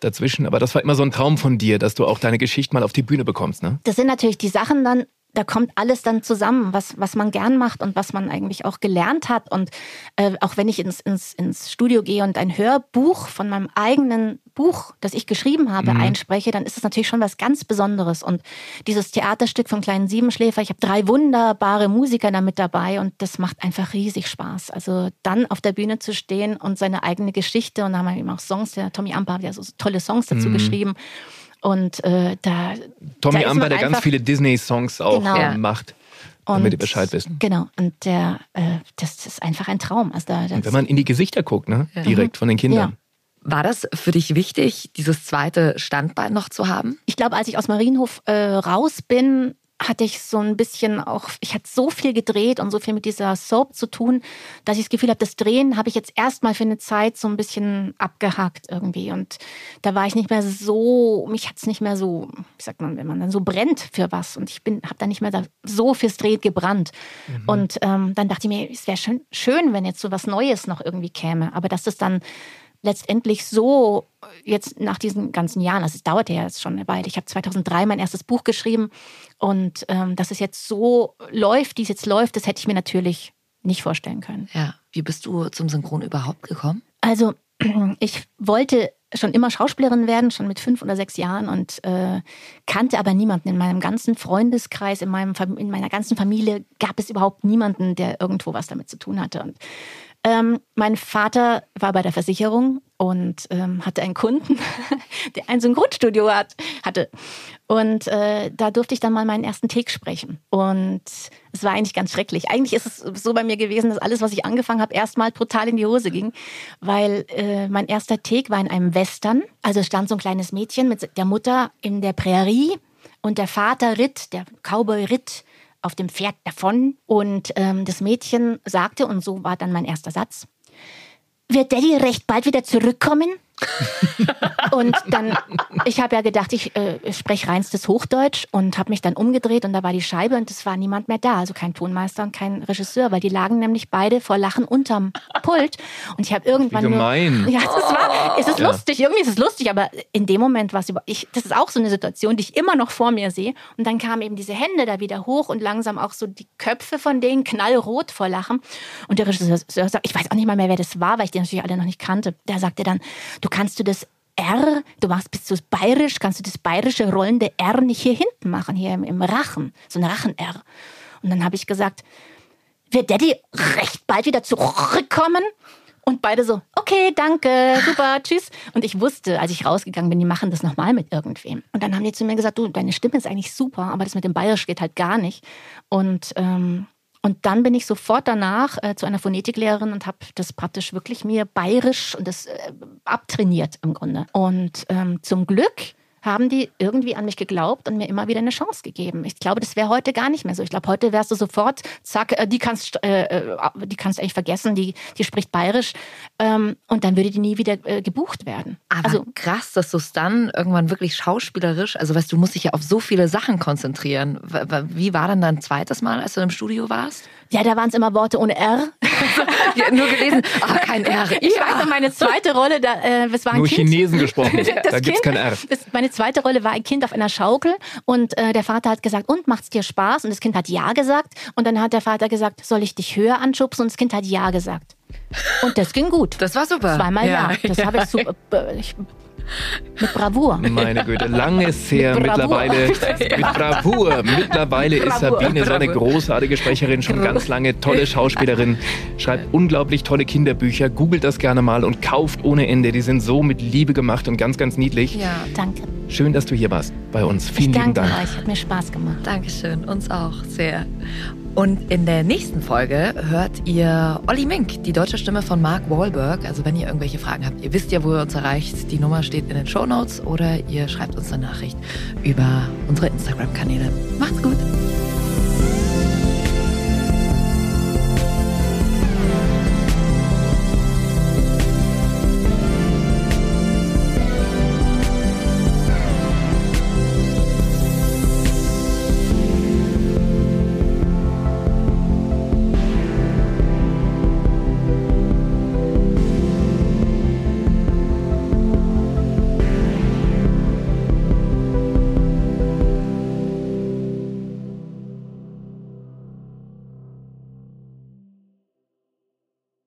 dazwischen. Aber das war immer so ein Traum von dir, dass du auch deine Geschichte mal auf die Bühne bekommst, ne? Das sind natürlich die Sachen dann, da kommt alles dann zusammen, was, was man gern macht und was man eigentlich auch gelernt hat. Und äh, auch wenn ich ins, ins, ins Studio gehe und ein Hörbuch von meinem eigenen Buch, das ich geschrieben habe, mhm. einspreche, dann ist es natürlich schon was ganz Besonderes. Und dieses Theaterstück von Kleinen Siebenschläfer, ich habe drei wunderbare Musiker da mit dabei und das macht einfach riesig Spaß. Also dann auf der Bühne zu stehen und seine eigene Geschichte und da haben wir eben auch Songs, der Tommy Amper hat ja so tolle Songs dazu mhm. geschrieben. Und äh, da. Tommy da Amber, der ganz viele Disney-Songs auch genau. äh, macht. damit und, ihr Bescheid wissen. Genau, und der, äh, das ist einfach ein Traum. Also da, wenn man in die Gesichter guckt, ne? Ja. direkt von den Kindern. Ja. War das für dich wichtig, dieses zweite Standbein noch zu haben? Ich glaube, als ich aus Marienhof äh, raus bin, hatte ich so ein bisschen auch, ich hatte so viel gedreht und so viel mit dieser Soap zu tun, dass ich das Gefühl habe, das Drehen habe ich jetzt erstmal für eine Zeit so ein bisschen abgehakt irgendwie. Und da war ich nicht mehr so, mich hat es nicht mehr so, wie sagt man, wenn man dann so brennt für was. Und ich bin, habe dann nicht mehr da so fürs Drehen gebrannt. Mhm. Und ähm, dann dachte ich mir, es wäre schön, schön, wenn jetzt so was Neues noch irgendwie käme. Aber dass das dann letztendlich so jetzt nach diesen ganzen Jahren, also es dauerte ja jetzt schon eine Weile, ich habe 2003 mein erstes Buch geschrieben und ähm, dass es jetzt so läuft, wie es jetzt läuft, das hätte ich mir natürlich nicht vorstellen können. Ja, wie bist du zum Synchron überhaupt gekommen? Also ich wollte schon immer Schauspielerin werden, schon mit fünf oder sechs Jahren und äh, kannte aber niemanden in meinem ganzen Freundeskreis, in, meinem, in meiner ganzen Familie gab es überhaupt niemanden, der irgendwo was damit zu tun hatte. Und ähm, mein Vater war bei der Versicherung und ähm, hatte einen Kunden, der ein Synchronstudio hat, hatte. Und äh, da durfte ich dann mal meinen ersten Take sprechen. Und es war eigentlich ganz schrecklich. Eigentlich ist es so bei mir gewesen, dass alles, was ich angefangen habe, erstmal total in die Hose ging. Weil äh, mein erster Take war in einem Western. Also stand so ein kleines Mädchen mit der Mutter in der Prärie und der Vater ritt, der Cowboy ritt auf dem Pferd davon. Und ähm, das Mädchen sagte, und so war dann mein erster Satz, wird Daddy recht bald wieder zurückkommen? Und dann, ich habe ja gedacht, ich äh, spreche reinstes Hochdeutsch und habe mich dann umgedreht und da war die Scheibe und es war niemand mehr da, also kein Tonmeister und kein Regisseur, weil die lagen nämlich beide vor Lachen unterm Pult und ich habe irgendwann Wie gemein. nur, ja, das war, es ist Ja. lustig, irgendwie ist es lustig, aber in dem Moment war es über, ich, das ist auch so eine Situation, die ich immer noch vor mir sehe und dann kamen eben diese Hände da wieder hoch und langsam auch so die Köpfe von denen knallrot vor Lachen und der Regisseur sagt, ich weiß auch nicht mal mehr, wer das war, weil ich die natürlich alle noch nicht kannte. Der sagte dann, du kannst du das R, du machst bist du bayerisch, kannst du das bayerische rollende R nicht hier hinten machen, hier im, im Rachen, so ein Rachen-R. Und dann habe ich gesagt, wird Daddy recht bald wieder zurückkommen? Und beide so, okay, danke, super, tschüss. Und ich wusste, als ich rausgegangen bin, die machen das nochmal mit irgendwem. Und dann haben die zu mir gesagt, du, deine Stimme ist eigentlich super, aber das mit dem Bayerisch geht halt gar nicht. Und, ähm, und dann bin ich sofort danach äh, zu einer Phonetiklehrerin und habe das praktisch wirklich mir bayerisch und das äh, abtrainiert im Grunde. Und ähm, zum Glück haben die irgendwie an mich geglaubt und mir immer wieder eine Chance gegeben. Ich glaube, das wäre heute gar nicht mehr so. Ich glaube, heute wärst du sofort, zack, äh, die kannst, äh, äh, die kannst du eigentlich vergessen, die, die spricht bayerisch ähm, und dann würde die nie wieder äh, gebucht werden. Aber Also krass, dass du es dann irgendwann wirklich schauspielerisch, also weißt du, du musst dich ja auf so viele Sachen konzentrieren. Wie war dann dein zweites Mal, als du im Studio warst? Ja, da waren es immer Worte ohne R. ja, nur gelesen, ah, kein R. Ich weiß noch, meine zweite Rolle, da, äh, es war ein Nur Kind. Chinesen gesprochen. Das Da gibt's Kind- kein R. Das, meine zweite Rolle war ein Kind auf einer Schaukel und äh, der Vater hat gesagt, und macht's dir Spaß? Und das Kind hat ja gesagt. Und dann hat der Vater gesagt, soll ich dich höher anschubsen? Und das Kind hat ja gesagt. Und das ging gut. Das war super. Zweimal ja. Ja, Das ja. habe ich super. äh, Ich, mit Bravour. Meine Güte, lange ist her. Mit Bravour. Mittlerweile mit Bravour. Mittlerweile ist. Sabine so eine großartige Sprecherin, schon ganz lange tolle Schauspielerin, schreibt unglaublich tolle Kinderbücher. Googelt das gerne mal und kauft ohne Ende. Die sind so mit Liebe gemacht und ganz, ganz niedlich. Ja, danke. Schön, dass du hier warst bei uns. Ich Vielen lieben danke Dank. euch, hat mir Spaß gemacht. Dankeschön, uns auch sehr. Und in der nächsten Folge hört ihr Olli Mink, die deutsche Stimme von Mark Wahlberg. Also wenn ihr irgendwelche Fragen habt, ihr wisst ja, wo ihr uns erreicht. Die Nummer steht in den Shownotes oder ihr schreibt uns eine Nachricht über unsere Instagram-Kanäle. Macht's gut!